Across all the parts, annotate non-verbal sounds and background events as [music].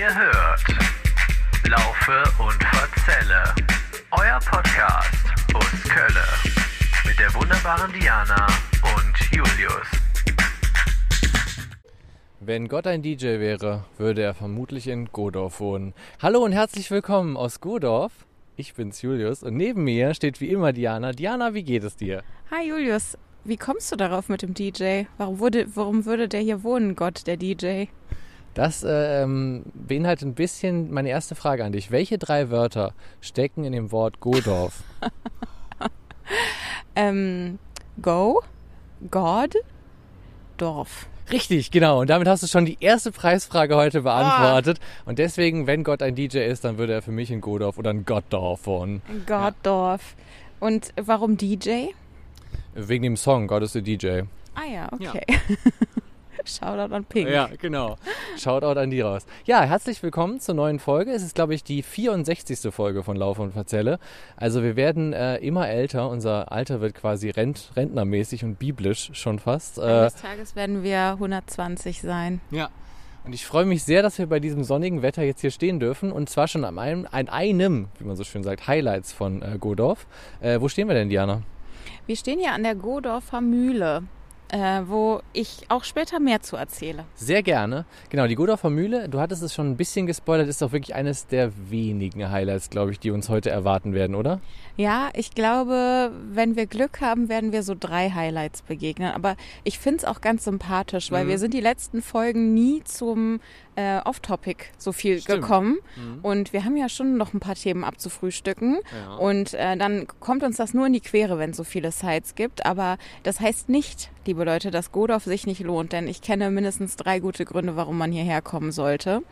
Ihr hört Laufe und Verzelle, euer Podcast aus Kölle mit der wunderbaren Diana und Julius. Wenn Gott ein DJ wäre, würde er vermutlich in Godorf wohnen. Hallo und herzlich willkommen aus Godorf. Ich bin's Julius und neben mir steht wie immer Diana. Diana, wie geht es dir? Hi Julius, wie kommst du darauf mit dem DJ? Warum, wurde, warum würde der hier wohnen, Gott, der DJ? Das ähm, beinhaltet ein bisschen meine erste Frage an dich. Welche drei Wörter stecken in dem Wort Godorf? [laughs] ähm, go, God, Dorf. Richtig, genau. Und damit hast du schon die erste Preisfrage heute beantwortet. Ah. Und deswegen, wenn Gott ein DJ ist, dann würde er für mich in Godorf oder in Gottdorf wohnen. Gottdorf. Ja. Und warum DJ? Wegen dem Song God is the DJ. Ah ja, okay. Ja. [laughs] [laughs] Shoutout an Pink. Ja, genau. Shoutout an die raus. Ja, herzlich willkommen zur neuen Folge. Es ist, glaube ich, die 64. Folge von Lauf und Verzelle. Also wir werden äh, immer älter. Unser Alter wird quasi rent rentnermäßig und biblisch schon fast. Äh, Eines Tages werden wir 120 sein. Ja. Und ich freue mich sehr, dass wir bei diesem sonnigen Wetter jetzt hier stehen dürfen. Und zwar schon an einem, an einem wie man so schön sagt, Highlights von äh, Godorf. Äh, wo stehen wir denn, Diana? Wir stehen hier an der Godorfer Mühle äh, wo ich auch später mehr zu erzähle. Sehr gerne. Genau, die Godorfer Mühle, du hattest es schon ein bisschen gespoilert, ist auch wirklich eines der wenigen Highlights, glaube ich, die uns heute erwarten werden, oder? Ja, ich glaube, wenn wir Glück haben, werden wir so drei Highlights begegnen. Aber ich finde es auch ganz sympathisch, weil mhm. wir sind die letzten Folgen nie zum äh, Off-Topic so viel Stimmt. gekommen. Mhm. Und wir haben ja schon noch ein paar Themen abzufrühstücken. Ja. Und äh, dann kommt uns das nur in die Quere, wenn es so viele Sites gibt. Aber das heißt nicht, liebe Leute, dass Godorf sich nicht lohnt, denn ich kenne mindestens drei gute Gründe, warum man hierher kommen sollte.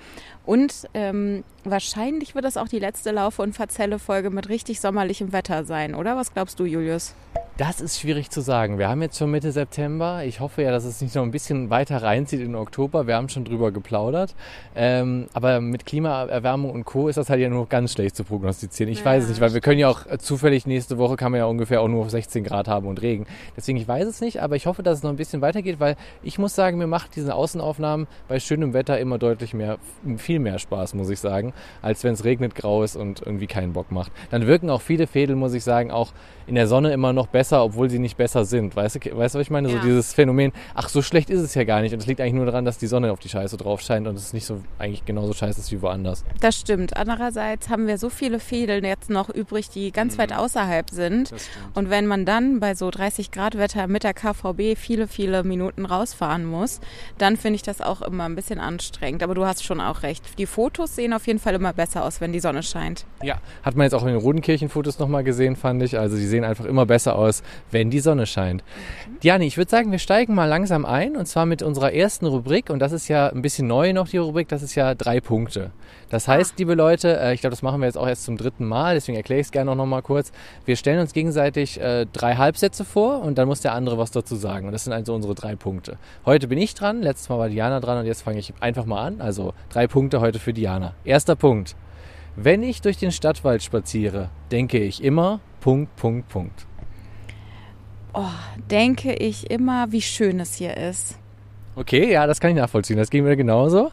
Und ähm, wahrscheinlich wird das auch die letzte Laufe- und Verzelle-Folge mit richtig sommerlichem Wetter sein, oder? Was glaubst du, Julius? Das ist schwierig zu sagen. Wir haben jetzt schon Mitte September. Ich hoffe ja, dass es nicht noch ein bisschen weiter reinzieht in Oktober. Wir haben schon drüber geplaudert. Ähm, aber mit Klimaerwärmung und Co. ist das halt ja nur ganz schlecht zu prognostizieren. Ich ja, weiß es nicht, weil wir können ja auch äh, zufällig nächste Woche kann man ja ungefähr auch nur auf 16 Grad haben und Regen. Deswegen, ich weiß es nicht, aber ich hoffe, dass es noch ein bisschen weitergeht, weil ich muss sagen, mir macht diese Außenaufnahmen bei schönem Wetter immer deutlich mehr, viel mehr Spaß, muss ich sagen, als wenn es regnet, grau ist und irgendwie keinen Bock macht. Dann wirken auch viele Fädel, muss ich sagen, auch in der Sonne immer noch besser, obwohl sie nicht besser sind. Weißt du, weißt du was ich meine? Ja. So dieses Phänomen, ach, so schlecht ist es ja gar nicht. Und es liegt eigentlich nur daran, dass die Sonne auf die Scheiße drauf scheint und es nicht so eigentlich genauso scheiße ist wie woanders. Das stimmt. Andererseits haben wir so viele Fädeln jetzt noch übrig, die ganz mhm. weit außerhalb sind. Und wenn man dann bei so 30 Grad Wetter mit der KVB viele, viele Minuten rausfahren muss, dann finde ich das auch immer ein bisschen anstrengend. Aber du hast schon auch recht. Die Fotos sehen auf jeden Fall immer besser aus, wenn die Sonne scheint. Ja, hat man jetzt auch in den Rodenkirchen-Fotos nochmal gesehen, fand ich. Also die sehen einfach immer besser aus, wenn die Sonne scheint. Mhm. Diani, ich würde sagen, wir steigen mal langsam ein und zwar mit unserer ersten Rubrik und das ist ja ein bisschen neu noch, die Rubrik, das ist ja drei Punkte. Das heißt, liebe Leute, äh, ich glaube, das machen wir jetzt auch erst zum dritten Mal, deswegen erkläre ich es gerne noch mal kurz. Wir stellen uns gegenseitig äh, drei Halbsätze vor und dann muss der andere was dazu sagen. Und das sind also unsere drei Punkte. Heute bin ich dran, letztes Mal war Diana dran und jetzt fange ich einfach mal an. Also drei Punkte heute für Diana. Erster Punkt. Wenn ich durch den Stadtwald spaziere, denke ich immer Punkt, Punkt, Punkt. Oh, denke ich immer, wie schön es hier ist. Okay, ja, das kann ich nachvollziehen. Das ging mir genauso.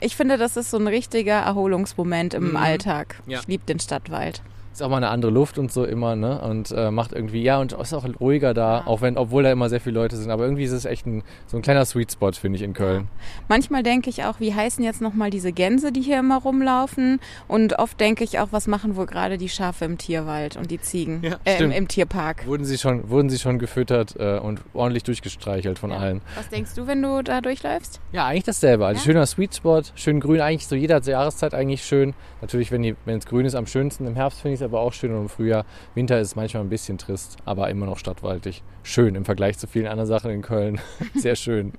Ich finde, das ist so ein richtiger Erholungsmoment im mhm. Alltag. Ja. Ich liebe den Stadtwald ist auch mal eine andere Luft und so immer, ne? Und äh, macht irgendwie, ja, und ist auch ruhiger da, ja. auch wenn, obwohl da immer sehr viele Leute sind. Aber irgendwie ist es echt ein, so ein kleiner Sweet Spot, finde ich, in Köln. Ja. Manchmal denke ich auch, wie heißen jetzt nochmal diese Gänse, die hier immer rumlaufen? Und oft denke ich auch, was machen wohl gerade die Schafe im Tierwald und die Ziegen ja, äh, im, im, Tierpark? Wurden sie schon, wurden sie schon gefüttert äh, und ordentlich durchgestreichelt von allen. Was denkst du, wenn du da durchläufst? Ja, eigentlich dasselbe. Also schöner Sweet Spot, schön grün, eigentlich so jeder Jahreszeit eigentlich schön. Natürlich, wenn es grün ist, am schönsten. Im Herbst finde ich es aber auch schön im Frühjahr Frühjahr. Winter ist manchmal ein bisschen trist, aber immer noch stadtwaldig. Schön im Vergleich zu vielen anderen Sachen in Köln. [laughs] Sehr schön.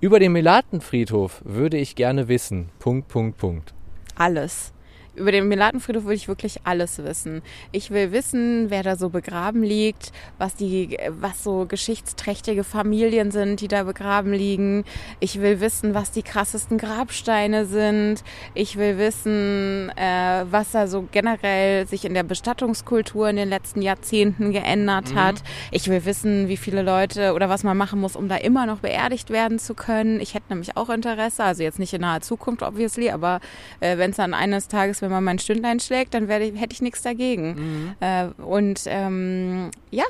Über den Melatenfriedhof würde ich gerne wissen. Punkt, Punkt, Punkt. Alles über den Melatenfriedhof will ich wirklich alles wissen. Ich will wissen, wer da so begraben liegt, was die, was so geschichtsträchtige Familien sind, die da begraben liegen. Ich will wissen, was die krassesten Grabsteine sind. Ich will wissen, äh, was da so generell sich in der Bestattungskultur in den letzten Jahrzehnten geändert mhm. hat. Ich will wissen, wie viele Leute oder was man machen muss, um da immer noch beerdigt werden zu können. Ich hätte nämlich auch Interesse, also jetzt nicht in naher Zukunft, obviously, aber äh, wenn es dann eines Tages, wenn man mein Stündlein schlägt, dann werde ich, hätte ich nichts dagegen. Mhm. Äh, und ähm, ja,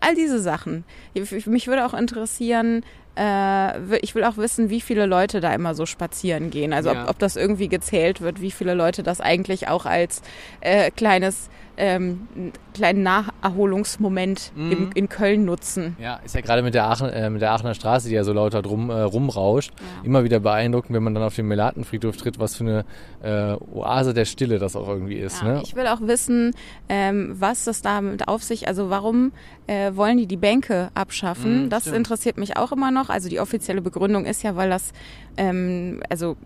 all diese Sachen. Mich würde auch interessieren, äh, ich will auch wissen, wie viele Leute da immer so spazieren gehen. Also ja. ob, ob, das irgendwie gezählt wird, wie viele Leute das eigentlich auch als äh, kleines ähm, kleinen Naherholungsmoment mhm. in, in, Köln nutzen. Ja, ist ja gerade mit der, Aachen, äh, mit der Aachener Straße, die ja so lauter drum, äh, rumrauscht, ja. immer wieder beeindruckend, wenn man dann auf den Melatenfriedhof tritt, was für eine äh, Oase der Stille das auch irgendwie ist. Ja, ne? Ich will auch wissen, ähm, was das damit auf sich, also warum äh, wollen die die Bänke abschaffen? Mhm, das stimmt. interessiert mich auch immer noch. Also die offizielle Begründung ist ja, weil das, ähm, also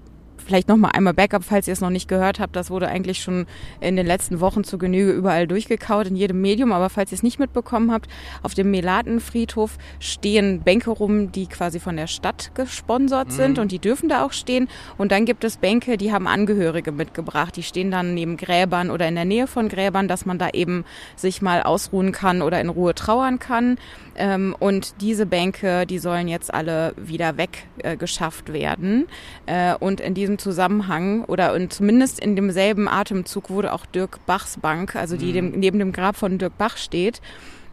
vielleicht noch mal einmal Backup, falls ihr es noch nicht gehört habt. Das wurde eigentlich schon in den letzten Wochen zu Genüge überall durchgekaut, in jedem Medium. Aber falls ihr es nicht mitbekommen habt, auf dem Melatenfriedhof stehen Bänke rum, die quasi von der Stadt gesponsert sind mhm. und die dürfen da auch stehen. Und dann gibt es Bänke, die haben Angehörige mitgebracht. Die stehen dann neben Gräbern oder in der Nähe von Gräbern, dass man da eben sich mal ausruhen kann oder in Ruhe trauern kann. Ähm, und diese Bänke, die sollen jetzt alle wieder weggeschafft äh, werden. Äh, und in diesem Zusammenhang oder und zumindest in demselben Atemzug wurde auch Dirk Bachs Bank, also die mhm. dem, neben dem Grab von Dirk Bach steht,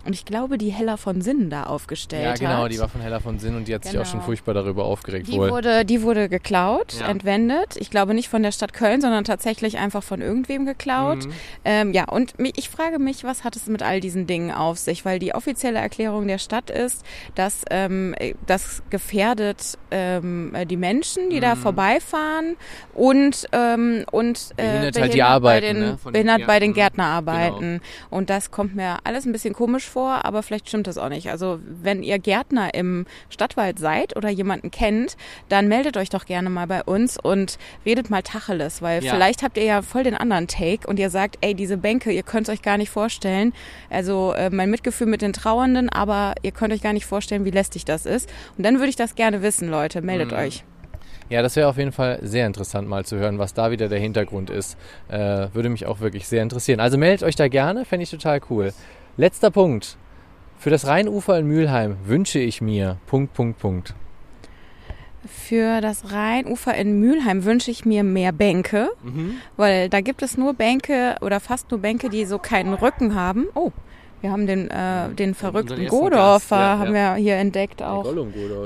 und ich glaube, die Hella von Sinn da aufgestellt hat. Ja, genau, hat. die war von Hella von Sinn und die hat genau. sich auch schon genau. furchtbar darüber aufgeregt. Die, wohl. Wurde, die wurde geklaut, ja. entwendet. Ich glaube nicht von der Stadt Köln, sondern tatsächlich einfach von irgendwem geklaut. Mhm. Ähm, ja, und ich frage mich, was hat es mit all diesen Dingen auf sich? Weil die offizielle Erklärung der Stadt ist, dass ähm, das gefährdet ähm, die Menschen, die mhm. da vorbeifahren und, ähm, und äh, behindert, halt die Arbeiten, bei den, ne? behindert den bei den Gärtnerarbeiten. Genau. Und das kommt mir alles ein bisschen komisch vor, aber vielleicht stimmt das auch nicht. Also wenn ihr Gärtner im Stadtwald seid oder jemanden kennt, dann meldet euch doch gerne mal bei uns und redet mal Tacheles, weil ja. vielleicht habt ihr ja voll den anderen Take und ihr sagt, ey, diese Bänke, ihr könnt es euch gar nicht vorstellen. Also äh, mein Mitgefühl mit den Trauernden, aber ihr könnt euch gar nicht vorstellen, wie lästig das ist. Und dann würde ich das gerne wissen, Leute. Meldet mhm. euch. Ja, das wäre auf jeden Fall sehr interessant mal zu hören, was da wieder der Hintergrund ist. Äh, würde mich auch wirklich sehr interessieren. Also meldet euch da gerne, fände ich total cool. Letzter Punkt. Für das Rheinufer in Mülheim wünsche ich mir Punkt, Punkt, Punkt. Für das Rheinufer in Mülheim wünsche ich mir mehr Bänke, mhm. weil da gibt es nur Bänke oder fast nur Bänke, die so keinen Rücken haben. Oh, wir haben den, äh, den verrückten Godorfer ja, haben ja. wir hier entdeckt auch.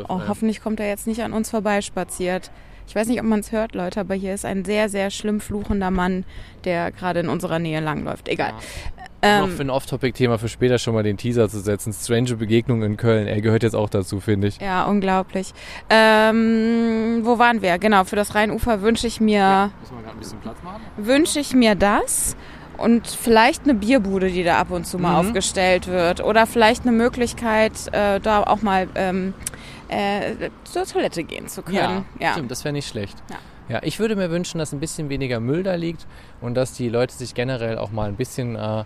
Oh, hoffentlich kommt er jetzt nicht an uns vorbeispaziert. Ich weiß nicht, ob man es hört, Leute, aber hier ist ein sehr, sehr schlimm fluchender Mann, der gerade in unserer Nähe langläuft. Egal. Ähm, noch für ein Off-Topic-Thema für später schon mal den Teaser zu setzen. Strange Begegnung in Köln. Er gehört jetzt auch dazu, finde ich. Ja, unglaublich. Ähm, wo waren wir? Genau, für das Rheinufer wünsche ich mir. Ja, müssen wir gerade ein bisschen Platz machen? Wünsche ich mir das. Und vielleicht eine Bierbude, die da ab und zu mal mhm. aufgestellt wird. Oder vielleicht eine Möglichkeit, äh, da auch mal ähm, äh, zur Toilette gehen zu können. Ja, ja. stimmt, das wäre nicht schlecht. Ja. Ja, ich würde mir wünschen, dass ein bisschen weniger Müll da liegt und dass die Leute sich generell auch mal ein bisschen äh,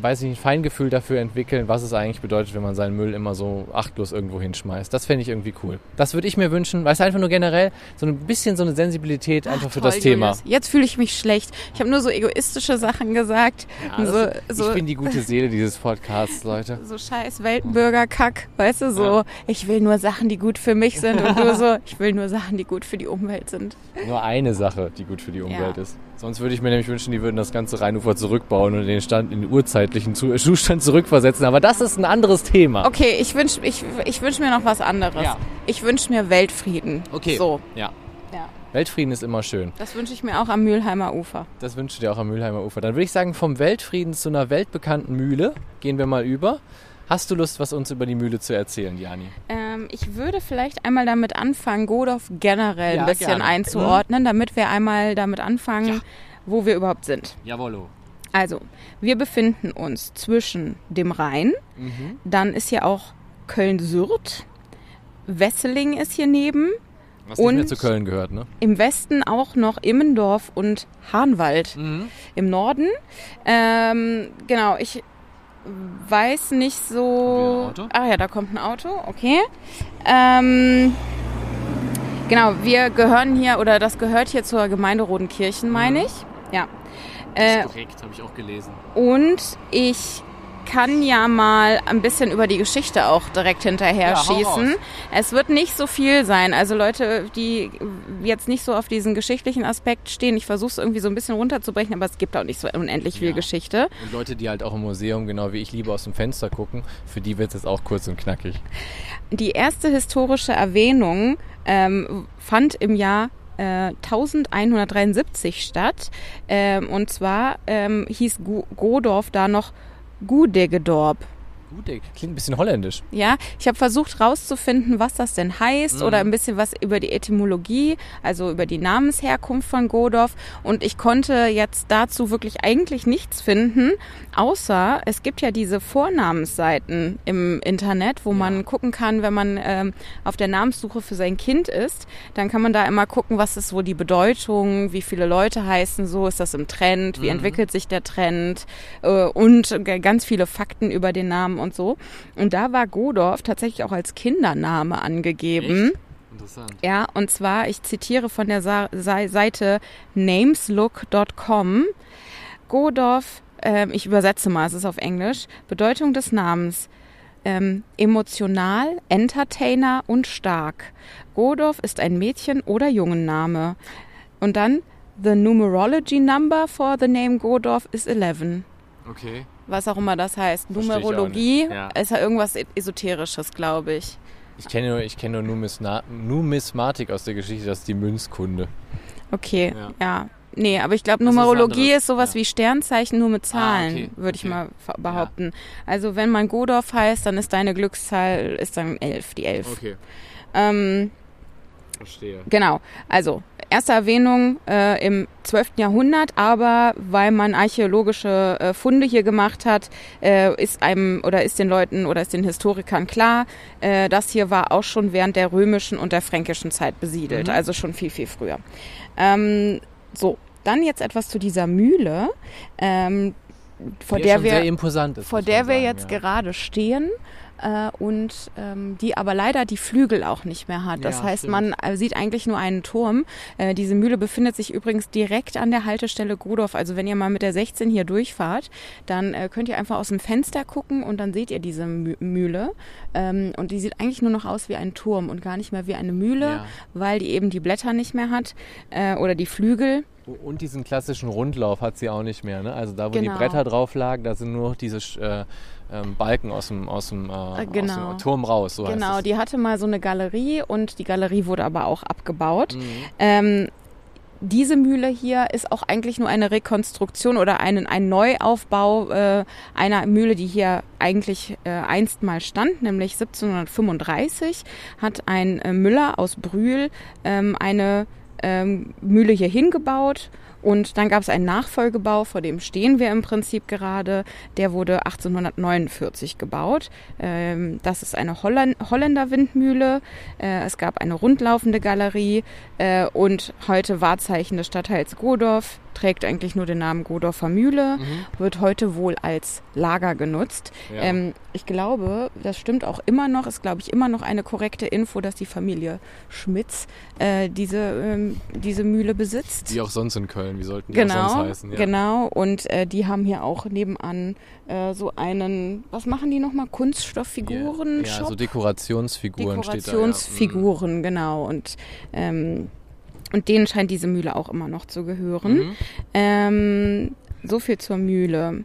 weiß ich, ein Feingefühl dafür entwickeln, was es eigentlich bedeutet, wenn man seinen Müll immer so achtlos irgendwo hinschmeißt. Das fände ich irgendwie cool. Das würde ich mir wünschen, weil es einfach nur generell so ein bisschen so eine Sensibilität Ach, einfach für toll, das Thema. Julius. Jetzt fühle ich mich schlecht. Ich habe nur so egoistische Sachen gesagt. Ja, so, so, ich bin die gute Seele dieses Podcasts, [laughs] Leute. So scheiß Weltenbürger-Kack, weißt du, so ja. ich will nur Sachen, die gut für mich sind und du [laughs] so, ich will nur Sachen, die gut für die Umwelt sind. Nur eine Sache, die gut für die Umwelt ja. ist. Sonst würde ich mir nämlich wünschen, die würden das ganze Rheinufer zurückbauen und den Stand in den urzeitlichen [laughs] Zustand zurückversetzen. Aber das ist ein anderes Thema. Okay, ich wünsche ich, ich wünsch mir noch was anderes. Ja. Ich wünsche mir Weltfrieden. Okay. So. Ja. ja. Weltfrieden ist immer schön. Das wünsche ich mir auch am Mülheimer Ufer. Das wünsche ich dir auch am Mülheimer Ufer. Dann würde ich sagen, vom Weltfrieden zu einer weltbekannten Mühle gehen wir mal über. Hast du Lust, was uns über die Mühle zu erzählen, Jani? Ähm, ich würde vielleicht einmal damit anfangen, Godorf generell ja, ein bisschen gerne. einzuordnen, damit wir einmal damit anfangen, ja. wo wir überhaupt sind. Jawollo. Also, wir befinden uns zwischen dem Rhein, mhm. dann ist hier auch Köln-Sürth, Wesseling ist hier neben Was nicht mehr zu Köln gehört, ne? Im Westen auch noch Immendorf und Hahnwald. Mhm. Im Norden. Ähm, genau, ich weiß nicht so. Ein Auto? Ah ja, da kommt ein Auto, okay. Ähm, genau, wir gehören hier, oder das gehört hier zur Gemeinde Rodenkirchen, meine ich. Ja. Äh, korrekt, habe ich auch gelesen. und ich kann ja mal ein bisschen über die Geschichte auch direkt hinterher Ja, schießen. Es wird nicht so viel sein. Also Leute, die jetzt nicht so auf diesen geschichtlichen Aspekt stehen, ich versuche es irgendwie so ein bisschen runterzubrechen, aber es gibt auch nicht so unendlich viel Ja. Geschichte. Und Leute, die halt auch im Museum, genau wie ich, lieber aus dem Fenster gucken, für die wird es jetzt auch kurz und knackig. Die erste historische Erwähnung ähm, fand im Jahr äh, 1173 statt. Ähm, und zwar ähm, hieß Godorf da noch Gudegedorp. Gut, klingt ein bisschen holländisch. Ja, ich habe versucht rauszufinden, was das denn heißt oder ein bisschen was über die Etymologie, also über die Namensherkunft von Godorf. Und ich konnte jetzt dazu wirklich eigentlich nichts finden, außer es gibt ja diese Vornamensseiten im Internet, wo man gucken kann, wenn man ähm, auf der Namenssuche für sein Kind ist, dann kann man da immer gucken, was ist so die Bedeutung, wie viele Leute heißen so, ist das im Trend, wie entwickelt sich der Trend äh, und ganz viele Fakten über den Namen und so. Und da war Godorf tatsächlich auch als Kindername angegeben. Interessant. Ja, und zwar, ich zitiere von der Sa Sa Seite nameslook.com. Godorf, ähm, ich übersetze mal, es ist auf Englisch, Bedeutung des Namens. Ähm, emotional, Entertainer und stark. Godorf ist ein Mädchen- oder Jungenname. Und dann, the numerology number for the name Godorf is 11 Okay. Was auch immer das heißt. Versteh ich auch Numerologie. Ja. ist ja irgendwas Esoterisches, glaube ich. Ich kenne nur, ich kenne nur Numisna Numismatik aus der Geschichte, das ist die Münzkunde. Okay, Ja. ja. Nee, aber ich glaube, ist Numerologie anderes. ist sowas Ja. wie Sternzeichen nur mit Zahlen, okay, würde ich okay. mal behaupten. Also wenn man Godorf heißt, dann ist deine Glückszahl ist dann elf, die elf. Okay, Ähm, verstehe. Genau, also erste Erwähnung äh, im 12. Jahrhundert, aber weil man archäologische äh, Funde hier gemacht hat, äh, ist einem oder ist den Leuten oder ist den Historikern klar, äh, das hier war auch schon während der römischen und der fränkischen Zeit besiedelt, Mhm. also schon viel, viel früher. Ähm, so, dann jetzt etwas zu dieser Mühle, ähm, vor der wir vor der wir jetzt ja. gerade stehen äh, und ähm, die aber leider die Flügel auch nicht mehr hat. Das Ja, heißt, stimmt. man äh, sieht eigentlich nur einen Turm. Äh, diese Mühle befindet sich übrigens direkt an der Haltestelle Godorf. Also wenn ihr mal mit der 16 hier durchfahrt, dann äh, könnt ihr einfach aus dem Fenster gucken und dann seht ihr diese Mü Mühle. Ähm, und die sieht eigentlich nur noch aus wie ein Turm und gar nicht mehr wie eine Mühle, Ja. weil die eben die Blätter nicht mehr hat äh, oder die Flügel. Und diesen klassischen Rundlauf hat sie auch nicht mehr. Ne? Also da, wo die Genau. Bretter drauf lagen, da sind nur diese äh, ähm, Balken aus dem, aus, dem, äh, aus genau. dem Turm raus. So Genau, die hatte mal so eine Galerie und die Galerie wurde aber auch abgebaut. Mhm. Ähm, diese Mühle hier ist auch eigentlich nur eine Rekonstruktion oder einen, ein Neuaufbau äh, einer Mühle, die hier eigentlich äh, einst mal stand, nämlich 1735 hat ein äh, Müller aus Brühl ähm, eine ähm, Mühle hier hingebaut und dann gab es einen Nachfolgebau, vor dem stehen wir im Prinzip gerade. Der wurde 1849 gebaut. Ähm, das ist eine Holländer Windmühle. Äh, es gab eine rundlaufende Galerie äh, und heute Wahrzeichen des Stadtteils Godorf. Trägt eigentlich nur den Namen Godorfer Mühle, wird heute wohl als Lager genutzt. Ja. Ähm, ich glaube, das stimmt auch immer noch, ist glaube ich immer noch eine korrekte Info, dass die Familie Schmitz äh, diese, ähm, diese Mühle besitzt. Wie auch sonst in Köln. Wie sollten die Genau, sonst heißen? Ja. genau. Und äh, die haben hier auch nebenan äh, so einen, was machen die nochmal? Kunststofffiguren? Ja, Shop? so Dekorationsfiguren steht da. Dekorationsfiguren, genau. Und, ähm, und denen scheint diese Mühle auch immer noch zu gehören. Mhm. Ähm, so viel zur Mühle.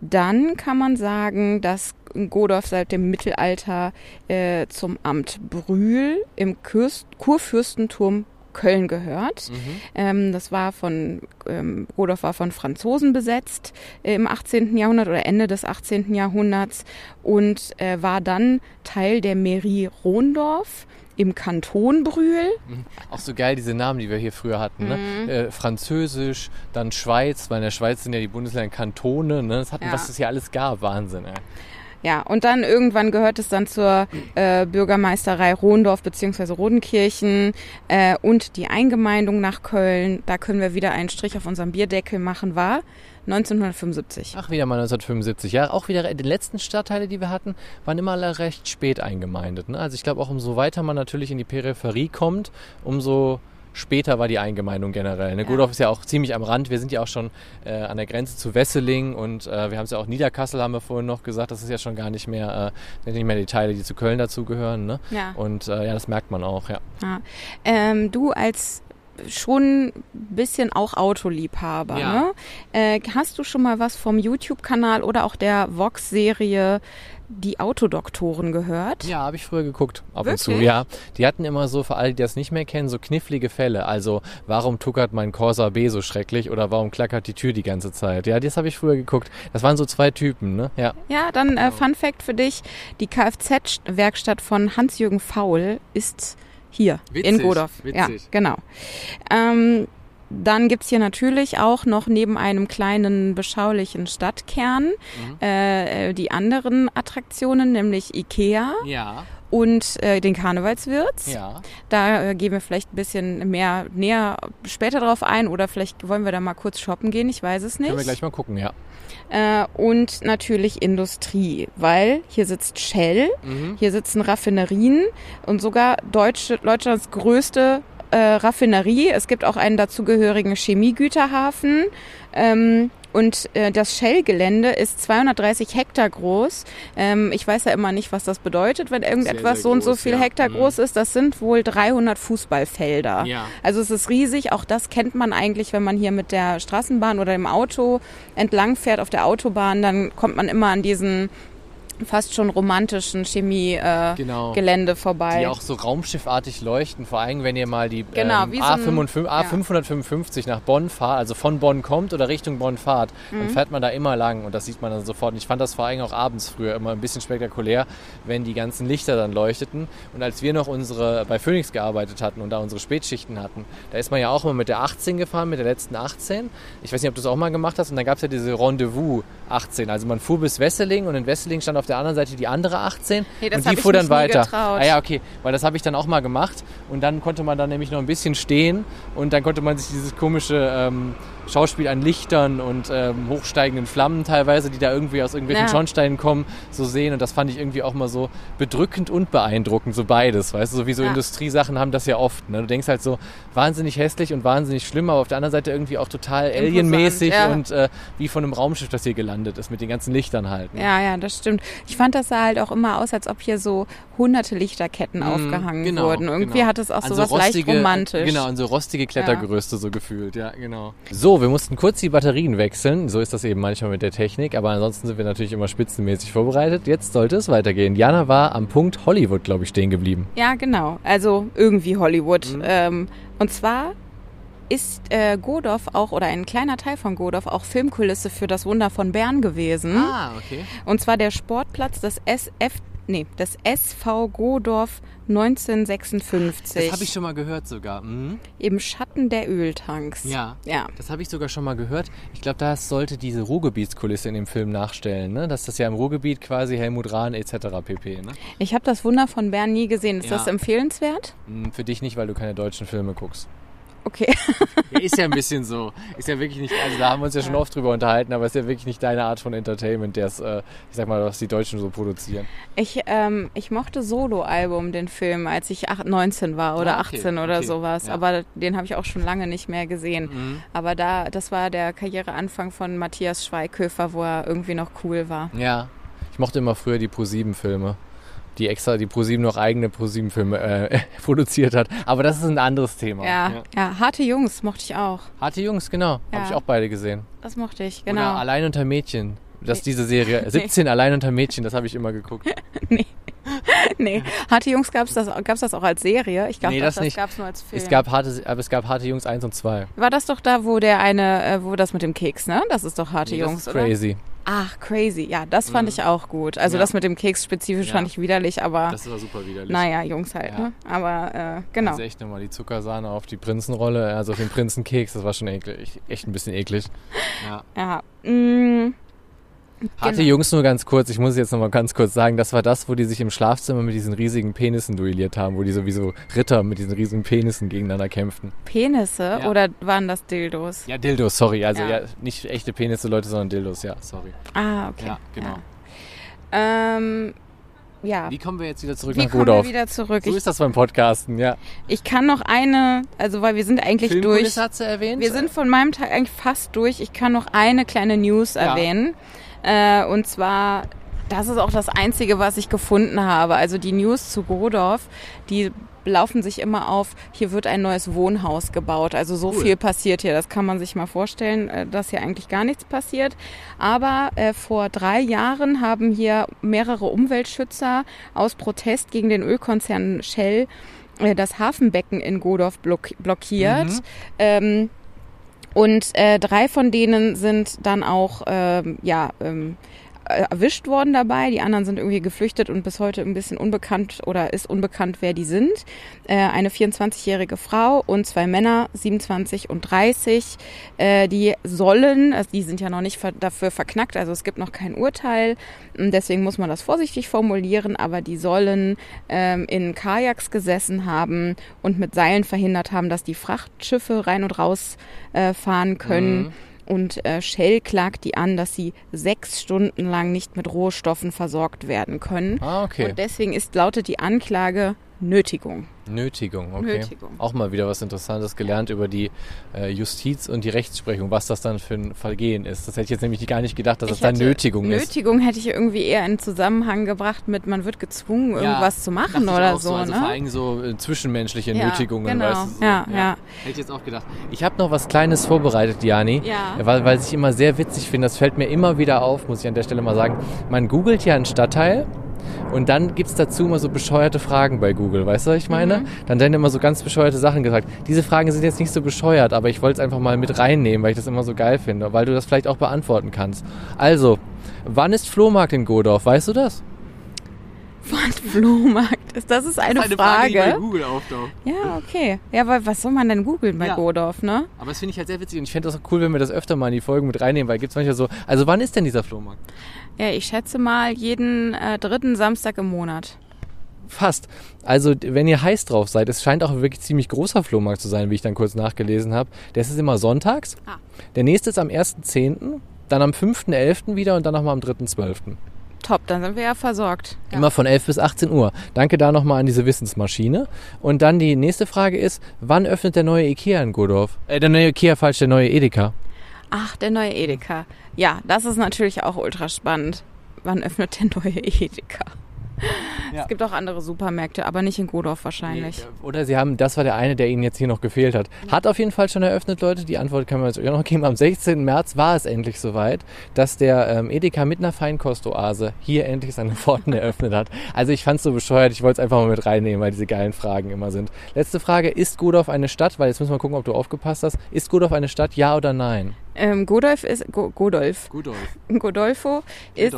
Dann kann man sagen, dass Godorf seit dem Mittelalter äh, zum Amt Brühl im Kürst Kurfürstentum Köln gehört. Mhm. Ähm, das war von, ähm, Godorf war von Franzosen besetzt äh, im 18. Jahrhundert oder Ende des 18. Jahrhunderts und äh, war dann Teil der Mairie Rondorf im Kanton Brühl. Auch so geil, diese Namen, die wir hier früher hatten. Mhm. Ne? Äh, Französisch, dann Schweiz, weil in der Schweiz sind ja die Bundesländer Kantone. Ne? Das hatten, Ja. was es hier alles gab. Wahnsinn, ey. Ja, und dann irgendwann gehört es dann zur äh, Bürgermeisterei Rohndorf bzw. Rodenkirchen äh, und die Eingemeindung nach Köln. Da können wir wieder einen Strich auf unserem Bierdeckel machen, war 1975. Ach, wieder mal 1975. Ja, auch wieder die letzten Stadtteile, die wir hatten, waren immer alle recht spät eingemeindet. Ne? Also ich glaube auch, umso weiter man natürlich in die Peripherie kommt, umso später war die Eingemeindung generell. Ne? Ja. Godorf ist ja auch ziemlich am Rand. Wir sind ja auch schon äh, an der Grenze zu Wesseling und äh, wir haben es ja auch Niederkassel, haben wir vorhin noch gesagt. Das ist ja schon gar nicht mehr, äh, nicht mehr die Teile, die zu Köln dazugehören. Ne? Ja. Und äh, ja, das merkt man auch, ja. ja. Ähm, du als schon ein bisschen auch Autoliebhaber. Ja. Ne? Äh, hast du schon mal was vom YouTube-Kanal oder auch der Vox-Serie die Autodoktoren gehört? Ja, habe ich früher geguckt, ab Wirklich? und zu. Ja, die hatten immer so, für alle, die das nicht mehr kennen, so knifflige Fälle. Also, warum tuckert mein Corsa B so schrecklich oder warum klackert die Tür die ganze Zeit? Ja, das habe ich früher geguckt. Das waren so zwei Typen, ne? Ja. Ja, dann äh, Fun Fact für dich: Die Kfz-Werkstatt von Hans-Jürgen Faul ist hier witzig, in Godorf. Witzig. Ja, genau. Ähm, dann gibt's hier natürlich auch noch neben einem kleinen beschaulichen Stadtkern mhm. äh, die anderen Attraktionen, nämlich Ikea. Ja. Und äh, den Karnevalswirts. Ja. Da äh, gehen wir vielleicht ein bisschen mehr näher später drauf ein oder vielleicht wollen wir da mal kurz shoppen gehen, ich weiß es nicht. Können wir gleich mal gucken, ja. Äh, und natürlich Industrie, weil hier sitzt Shell, mhm. hier sitzen Raffinerien und sogar Deutsche, Deutschlands größte äh, Raffinerie. Es gibt auch einen dazugehörigen Chemiegüterhafen. Ähm, und äh, das Shell-Gelände ist 230 Hektar groß. Ähm, ich weiß ja immer nicht, was das bedeutet, wenn irgendetwas sehr, sehr so und so viel ja. Hektar mhm. groß ist. Das sind wohl 300 Fußballfelder. Ja. Also es ist riesig. Auch das kennt man eigentlich, wenn man hier mit der Straßenbahn oder dem Auto entlang fährt auf der Autobahn. Dann kommt man immer an diesen fast schon romantischen Chemiegelände äh, genau. vorbei. Die auch so raumschiffartig leuchten, vor allem wenn ihr mal die genau, ähm, A555, so A555 nach Bonn fahrt, also von Bonn kommt oder Richtung Bonn fahrt, mhm. dann fährt man da immer lang und das sieht man dann sofort. Und ich fand das vor allem auch abends früher immer ein bisschen spektakulär, wenn die ganzen Lichter dann leuchteten. Und als wir noch unsere bei Phoenix gearbeitet hatten und da unsere Spätschichten hatten, da ist man ja auch immer mit der 18 gefahren, mit der letzten 18. Ich weiß nicht, ob du das auch mal gemacht hast. Und dann gab es ja diese Rendezvous 18. Also man fuhr bis Wesseling und in Wesseling stand auf auf der anderen Seite die andere 18 nee, und die fuhr dann weiter. Ah ja, okay, weil das habe ich dann auch mal gemacht. Und dann konnte man dann nämlich noch ein bisschen stehen. Und dann konnte man sich dieses komische ähm, Schauspiel an Lichtern und ähm, hochsteigenden Flammen teilweise, die da irgendwie aus irgendwelchen ja. Schornsteinen kommen, so sehen. Und das fand ich irgendwie auch mal so bedrückend und beeindruckend, so beides. Weißt du, so wie so ja. Industriesachen haben das ja oft. Ne? Du denkst halt so wahnsinnig hässlich und wahnsinnig schlimm, aber auf der anderen Seite irgendwie auch total alienmäßig ja. und äh, wie von einem Raumschiff, das hier gelandet ist, mit den ganzen Lichtern halt. Ne? Ja, ja, das stimmt. Ich fand das sah halt auch immer aus, als ob hier so hunderte Lichterketten mm, aufgehangen genau, wurden. Irgendwie genau. hat es auch so was leicht romantisch. Genau, und so rostige Klettergerüste so gefühlt, ja, genau. So, wir mussten kurz die Batterien wechseln. So ist das eben manchmal mit der Technik. Aber ansonsten sind wir natürlich immer spitzenmäßig vorbereitet. Jetzt sollte es weitergehen. Jana war am Punkt Hollywood, glaube ich, stehen geblieben. Ja, genau. Also irgendwie Hollywood. Mhm. Ähm, und zwar ist äh, Godorf auch oder ein kleiner Teil von Godorf auch Filmkulisse für das Wunder von Bern gewesen. Ah, okay. Und zwar der Sportplatz des SF nee, das SV Godorf 1956. Das habe ich schon mal gehört sogar. Mhm. Im Schatten der Öltanks. Ja, ja. das habe ich sogar schon mal gehört. Ich glaube, das sollte diese Ruhrgebietskulisse in dem Film nachstellen, ne? dass das ja im Ruhrgebiet quasi Helmut Rahn etc. pp. Ne? Ich habe das Wunder von Bern nie gesehen. Ist ja. das empfehlenswert? Hm, für dich nicht, weil du keine deutschen Filme guckst. Okay. [laughs] ja, ist ja ein bisschen so. Ist ja wirklich nicht, also da haben wir uns ja schon oft drüber unterhalten, aber ist ja wirklich nicht deine Art von Entertainment, der es, äh, ich sag mal, was die Deutschen so produzieren. Ich, ähm, ich mochte Solo-Album, den Film, als ich 8, 19 war oder ah, okay, 18 oder okay. sowas. Ja. Aber den habe ich auch schon lange nicht mehr gesehen. Mhm. Aber da, das war der Karriereanfang von Matthias Schweighöfer, wo er irgendwie noch cool war. Ja. Ich mochte immer früher die Pro-7-Filme die extra die ProSieben noch eigene ProSieben-Filme äh, [laughs] produziert hat. Aber das ist ein anderes Thema. Ja, ja, ja. Harte Jungs mochte ich auch. Harte Jungs, genau. Ja. Habe ich auch beide gesehen. Das mochte ich, genau. Oder Allein unter Mädchen. Das ist diese Serie. 17 [laughs] nee. Allein unter Mädchen, das habe ich immer geguckt. [laughs] nee. [laughs] nee, Harte Jungs gab es das, gab's das auch als Serie? Ich glaube, nee, das, das gab es nur als Film. Es gab, harte, aber es gab Harte Jungs 1 und 2. War das doch da, wo der eine, äh, wo das mit dem Keks, ne? Das ist doch Harte nee, Jungs, das ist crazy. Oder? Ach, crazy. Ja, das fand mhm. ich auch gut. Also ja. das mit dem Keks spezifisch ja. fand ich widerlich, aber. Das war super widerlich. Naja, Jungs halt, ja. ne? Aber äh, genau. Also echt nochmal die Zuckersahne auf die Prinzenrolle, also auf den Prinzenkeks, das war schon eklig. Echt ein bisschen eklig. Ja. ja. Mm. Harte genau. Jungs nur ganz kurz, ich muss jetzt noch mal ganz kurz sagen, das war das, wo die sich im Schlafzimmer mit diesen riesigen Penissen duelliert haben, wo die sowieso Ritter mit diesen riesigen Penissen gegegeneinander kämpften. Penisse ja. oder waren das Dildos? Ja, Dildos, sorry. Also ja. ja. nicht echte Penisse, Leute, sondern Dildos, ja, sorry. Ah, okay. Ja, genau. Ja. Ähm, ja. Wie kommen wir jetzt wieder zurück Wie nach Godorf? Wir wieder zurück. So ich, ist das beim Podcasten, ja. Ich kann noch eine, also weil wir sind eigentlich durch. Hat sie erwähnt? Wir sind von meinem Tag eigentlich fast durch. Ich kann noch eine kleine News ja. erwähnen. Äh, und zwar das ist auch das Einzige, was ich gefunden habe. Also die News zu Godorf, die laufen sich immer auf, hier wird ein neues Wohnhaus gebaut. Also so cool. viel passiert hier. Das kann man sich mal vorstellen, äh, dass hier eigentlich gar nichts passiert. Aber äh, vor drei Jahren haben hier mehrere Umweltschützer aus Protest gegen den Ölkonzern Shell äh, das Hafenbecken in Godorf block blockiert. Mhm. Ähm, und äh, drei von denen sind dann auch ähm, ja ähm, äh, erwischt worden dabei. Die anderen sind irgendwie geflüchtet und bis heute ein bisschen unbekannt oder ist unbekannt, wer die sind. Äh, eine 24-jährige Frau und zwei Männer, 27 und 30. Äh, die sollen, also die sind ja noch nicht dafür verknackt, also es gibt noch kein Urteil. Deswegen muss man das vorsichtig formulieren, aber die sollen ähm, in Kajaks gesessen haben und mit Seilen verhindert haben, dass die Frachtschiffe rein und raus äh, fahren können. Mhm und äh, Shell klagt die an, dass sie sechs Stunden lang nicht mit Rohstoffen versorgt werden können. Ah, okay. Und deswegen ist lautet die Anklage Nötigung. Nötigung, okay. Nötigung. Auch mal wieder was Interessantes gelernt über die äh, Justiz und die Rechtsprechung, was das dann für ein Vergehen ist. Das hätte ich jetzt nämlich gar nicht gedacht, dass ich das dann Nötigung ist. Nötigung hätte ich irgendwie eher in Zusammenhang gebracht mit, man wird gezwungen, ja, irgendwas zu machen oder so. so. Also ne? vor allem so äh, zwischenmenschliche ja, Nötigungen, genau. weißt du? So. Ja, ja, ja. Hätte ich jetzt auch gedacht. Ich habe noch was Kleines vorbereitet, Jani, ja. weil, weil ich immer sehr witzig finde, das fällt mir immer wieder auf, muss ich an der Stelle mal sagen. Man googelt ja einen Stadtteil und dann gibt's dazu immer so bescheuerte Fragen bei Google, weißt du, was ich meine? Mhm. Dann werden immer so ganz bescheuerte Sachen gesagt. Diese Fragen sind jetzt nicht so bescheuert, aber ich wollte es einfach mal mit reinnehmen, weil ich das immer so geil finde, weil du das vielleicht auch beantworten kannst. Also, wann ist Flohmarkt in Godorf? Weißt du das? Wann Flohmarkt ist? Das ist eine, das ist eine Frage. Frage, die bei Google auftaucht. Ja, okay. Ja, weil was soll man denn googeln bei ja. Godorf, ne? Aber das finde ich halt sehr witzig und ich fände das auch cool, wenn wir das öfter mal in die Folgen mit reinnehmen, weil gibt es manchmal so, also wann ist denn dieser Flohmarkt? Ja, ich schätze mal jeden äh, dritten Samstag im Monat. Fast. Also, wenn ihr heiß drauf seid, es scheint auch ein wirklich ziemlich großer Flohmarkt zu sein, wie ich dann kurz nachgelesen habe. Der ist immer sonntags. Ah. Der nächste ist am 1.10., dann am 5.11. wieder und dann nochmal am 3.12. Top, dann sind wir ja versorgt. Ja. Immer von 11 bis 18 Uhr. Danke da nochmal an diese Wissensmaschine. Und dann die nächste Frage ist, wann öffnet der neue Ikea in Godorf? Äh, der neue Ikea, falsch, der neue Edeka. Ach, der neue Edeka. Ja, das ist natürlich auch ultra spannend. Wann öffnet der neue Edeka? Ja. Es gibt auch andere Supermärkte, aber nicht in Godorf wahrscheinlich. Nee, oder Sie haben, das war der eine, der Ihnen jetzt hier noch gefehlt hat. Hat auf jeden Fall schon eröffnet, Leute. Die Antwort kann man jetzt auch noch geben. Am 16. März war es endlich soweit, dass der ähm, Edeka mit einer Feinkostoase hier endlich seine Pforten [laughs] eröffnet hat. Also ich fand es so bescheuert, ich wollte es einfach mal mit reinnehmen, weil diese geilen Fragen immer sind. Letzte Frage, ist Godorf eine Stadt? Weil jetzt müssen wir gucken, ob du aufgepasst hast. Ist Godorf eine Stadt, ja oder nein? Ähm, Godolf ist Go, Godolf. Godolf. [laughs] Godolfo ist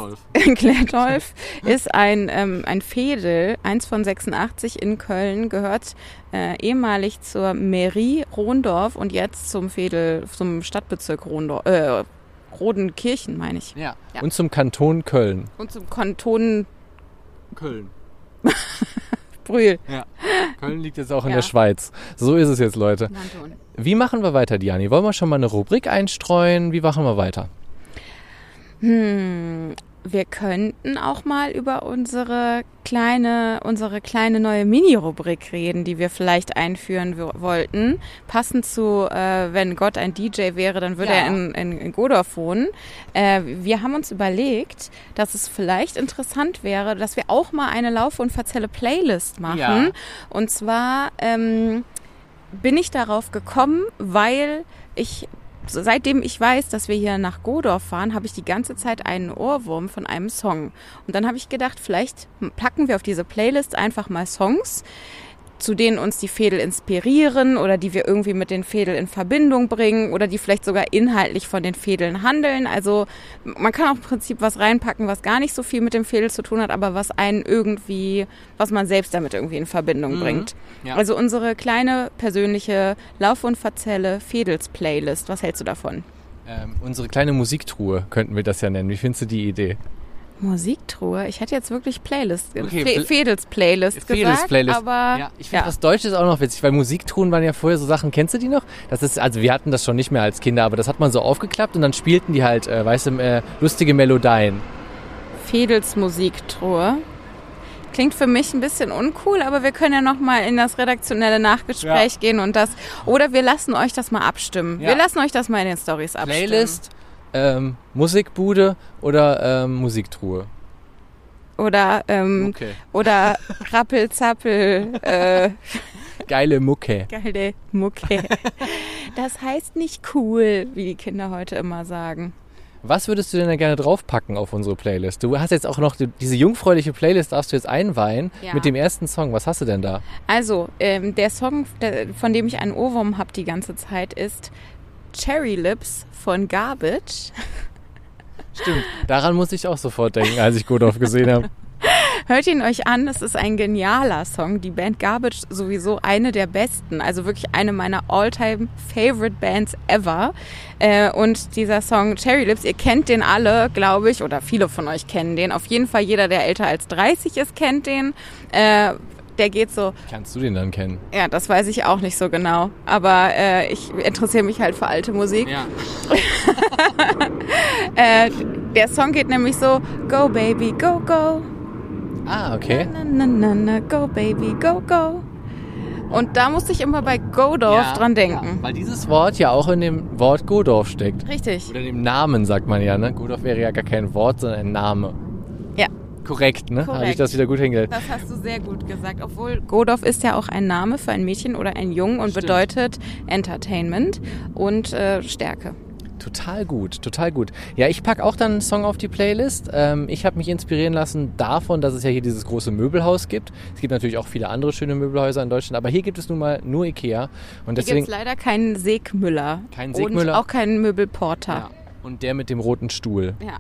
Klärdolf [laughs] ist ein ähm, ein Fädel, eins von 86 in Köln, gehört äh, ehemalig zur Mairie Rondorf und jetzt zum Fädel zum Stadtbezirk Rondorf. Äh, Rodenkirchen, meine ich. Ja. ja. Und zum Kanton Köln. Und zum Kanton Köln. [laughs] Brühl. Ja. Köln liegt jetzt auch in ja. der Schweiz. So ist es jetzt, Leute. Wie machen wir weiter, Diani? Wollen wir schon mal eine Rubrik einstreuen? Wie machen wir weiter? Hm, wir könnten auch mal über unsere kleine, unsere kleine neue Mini-Rubrik reden, die wir vielleicht einführen wollten. Passend zu, äh, wenn Gott ein DJ wäre, dann würde ja. er in, in, in Godorf wohnen. Äh, wir haben uns überlegt, dass es vielleicht interessant wäre, dass wir auch mal eine Lauf- und Verzelle Playlist machen. Ja. Und zwar ähm, bin ich darauf gekommen, weil ich seitdem ich weiß, dass wir hier nach Godorf fahren, habe ich die ganze Zeit einen Ohrwurm von einem Song. Und dann habe ich gedacht, vielleicht packen wir auf diese Playlist einfach mal Songs, zu denen uns die Fädel inspirieren oder die wir irgendwie mit den Fädeln in Verbindung bringen oder die vielleicht sogar inhaltlich von den Fädeln handeln. Also man kann auch im Prinzip was reinpacken, was gar nicht so viel mit dem Fädel zu tun hat, aber was einen irgendwie, was man selbst damit irgendwie in Verbindung mhm. bringt. Ja. Also unsere kleine persönliche Lauf- und Verzelle Fädels Playlist. Was hältst du davon? Ähm, unsere kleine Musiktruhe könnten wir das ja nennen. Wie findest du die Idee? Musiktruhe. Ich hätte jetzt wirklich Playlist, Okay, Fe Fedels Playlist Fedels gesagt, Playlist. aber ja, ich finde ja. das Deutsche ist auch noch witzig, weil Musiktruhen waren ja vorher so Sachen, kennst du die noch? Das ist, also wir hatten das schon nicht mehr als Kinder, aber das hat man so aufgeklappt und dann spielten die halt, äh, weißt du, äh, lustige Melodien. Fedels Musiktruhe. Klingt für mich ein bisschen uncool, aber wir können ja noch mal in das redaktionelle Nachgespräch gehen und das oder wir lassen euch das mal abstimmen. Ja. Wir lassen euch das mal in den Stories abstimmen. Playlist, ähm, Musikbude oder ähm, Musiktruhe. oder ähm, Okay. oder Rappelzappel äh, Geile Mucke. geile Mucke. Das heißt nicht cool, wie die Kinder heute immer sagen. Was würdest du denn da gerne draufpacken auf unsere Playlist? Du hast jetzt auch noch die, diese jungfräuliche Playlist, darfst du jetzt einweihen Ja. mit dem ersten Song. Was hast du denn da? Also, ähm, der Song, der, von dem ich einen Ohrwurm habe die ganze Zeit, ist Cherry Lips von Garbage. Stimmt. Daran musste ich auch sofort denken, als ich Godorf gesehen habe. [laughs] Hört ihn euch an, es ist ein genialer Song. Die Band Garbage sowieso eine der besten, also wirklich eine meiner all-time favorite Bands ever. Äh, und dieser Song Cherry Lips, ihr kennt den alle, glaube ich, oder viele von euch kennen den. Auf jeden Fall jeder, der älter als 30 ist, kennt den. Äh, der geht so, Kannst du den dann kennen? ja, das weiß ich auch nicht so genau, aber äh, ich interessiere mich halt für alte Musik. Ja. [laughs] Äh, der Song geht nämlich so, Go Baby, go, go. Ah, okay. Na, na, na, na, go Baby, go, go. Und da musste ich immer bei Godorf Ja, dran denken. Ja, weil dieses Wort ja auch in dem Wort Godorf steckt. Richtig. Oder in dem Namen sagt man ja, ne? Godorf wäre ja gar kein Wort, sondern ein Name. Ja. Korrekt, ne? Habe ich Korrekt. das wieder gut hingestellt. Das hast du sehr gut gesagt. Obwohl Godorf ist ja auch ein Name für ein Mädchen oder einen Jungen und Stimmt. bedeutet Entertainment und äh, Stärke. Total gut, total gut. Ja, ich pack auch dann einen Song auf die Playlist. Ähm, ich habe mich inspirieren lassen davon, dass es ja hier dieses große Möbelhaus gibt. Es gibt natürlich auch viele andere schöne Möbelhäuser in Deutschland, aber hier gibt es nun mal nur Ikea. Und Hier deswegen. gibt es leider keinen Segmüller. Keinen Und Segmüller. auch keinen Möbelporter. ja. Und der mit dem roten Stuhl. Ja.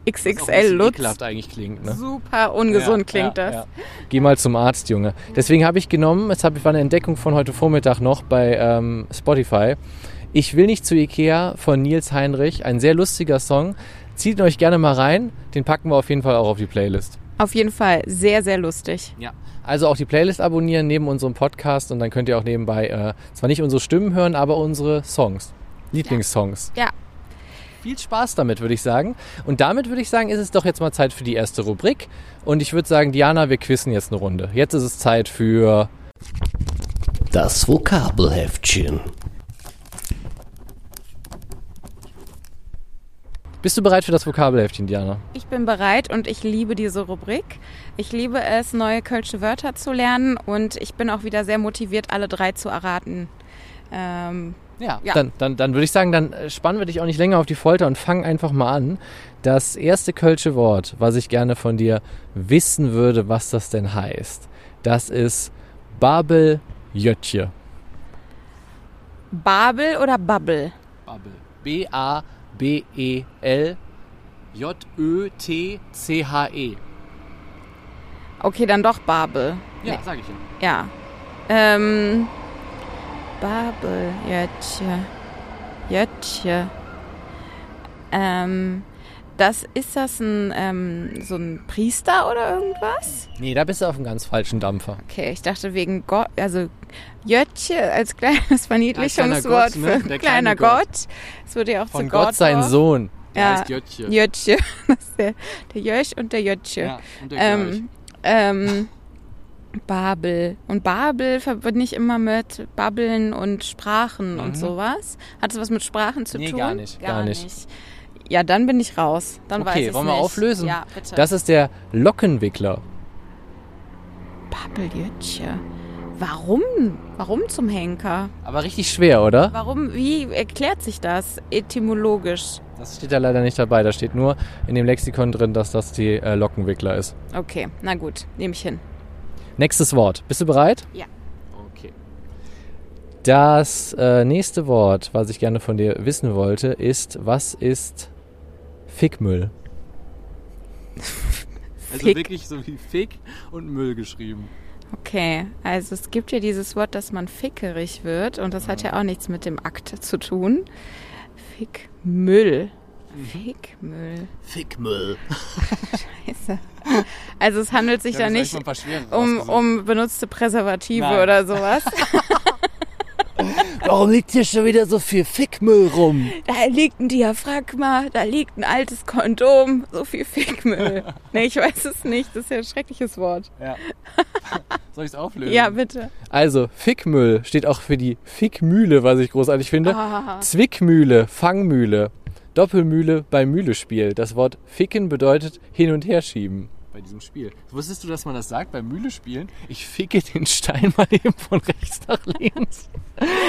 [laughs] XXL Lutz. ekelhaft eigentlich klingt, ne? Super ungesund Ja, klingt ja, das. ja. Geh mal zum Arzt, Junge. Deswegen habe ich genommen, es war eine Entdeckung von heute Vormittag noch bei ähm, Spotify. Ich will nicht zu Ikea von Nils Heinrich. Ein sehr lustiger Song. Zieht ihn euch gerne mal rein. Den packen wir auf jeden Fall auch auf die Playlist. Auf jeden Fall sehr, sehr lustig. Ja. Also auch die Playlist abonnieren neben unserem Podcast und dann könnt ihr auch nebenbei äh, zwar nicht unsere Stimmen hören, aber unsere Songs. Lieblingssongs. Ja. Viel Spaß damit, würde ich sagen. Und damit würde ich sagen, ist es doch jetzt mal Zeit für die erste Rubrik. Und ich würde sagen, Diana, wir quizzen jetzt eine Runde. Jetzt ist es Zeit für Das Vokabelheftchen. Bist du bereit für das Vokabelheftchen, Diana? Ich bin bereit und ich liebe diese Rubrik. Ich liebe es, neue kölsche Wörter zu lernen und ich bin auch wieder sehr motiviert, alle drei zu erraten. Ähm, Ja. Ja. Dann, dann, dann würde ich sagen, dann äh, spannen wir dich auch nicht länger auf die Folter und fangen einfach mal an. Das erste kölsche Wort, was ich gerne von dir wissen würde, was das denn heißt, das ist Babeljötje. Babel oder Bubble? Babel. B-A-B-E-L J-Ö-T-C-H-E. Okay, dann doch Babel. Nee, sag ich ja. Ja. Ähm, Babel, Jötche. Jötche. Ähm, das, ist das ein, ähm, so ein Priester oder irgendwas? Nee, da bist du auf einem ganz falschen Dampfer. Okay, ich dachte wegen Gott, also Jötche als kleines Verniedlichungswort Als kleiner Gott, ne? für Der kleiner kleine Gott. Es würde ja auch Von zu Gott sein Gott Sohn. Der Ja. heißt Jötje. Jötche. [laughs] Das ist der, der Jösch und der Jötche. Ja, und der Ähm, ähm, Babel. Und Babel verbinde ich immer mit Babbeln und Sprachen und Mhm. sowas. Hat es was mit Sprachen zu Nee, tun? gar nicht, gar nicht. Ja, dann bin ich raus. Dann weiß Okay, ich wollen wir nicht. auflösen? Ja, bitte. Das ist der Lockenwickler. Babbeljötche. Warum? Warum zum Henker? Aber richtig schwer, oder? Warum? Wie erklärt sich das etymologisch? Das steht da leider nicht dabei. Da steht nur in dem Lexikon drin, dass das die äh, Lockenwickler ist. Okay, na gut, nehme ich hin. Nächstes Wort. Bist du bereit? Ja. Okay. Das äh, nächste Wort, was ich gerne von dir wissen wollte, ist, was ist Fickmüll? [laughs] Also Fick. wirklich so wie Fick und Müll geschrieben. Okay, also es gibt ja dieses Wort, dass man fickerig wird und das hat ja auch nichts mit dem Akt zu tun. Fickmüll. Fickmüll. Fickmüll. Scheiße. Also es handelt sich da nicht um, um benutzte Präservative Nein. oder sowas. [laughs] Warum liegt hier schon wieder so viel Fickmüll rum? Da liegt ein Diaphragma, da liegt ein altes Kondom, so viel Fickmüll. [laughs] nee, ich weiß es nicht, das ist ja ein schreckliches Wort. Ja. [laughs] Soll ich es auflösen? Ja, bitte. Also, Fickmüll steht auch für die Fickmühle, was ich großartig finde. Ah. Zwickmühle, Fangmühle, Doppelmühle beim Mühlespiel. Das Wort Ficken bedeutet hin und her schieben. Bei diesem Spiel. Wusstest du, dass man das sagt beim Mühlespielen? Ich ficke den Stein [laughs] mal eben von rechts nach links.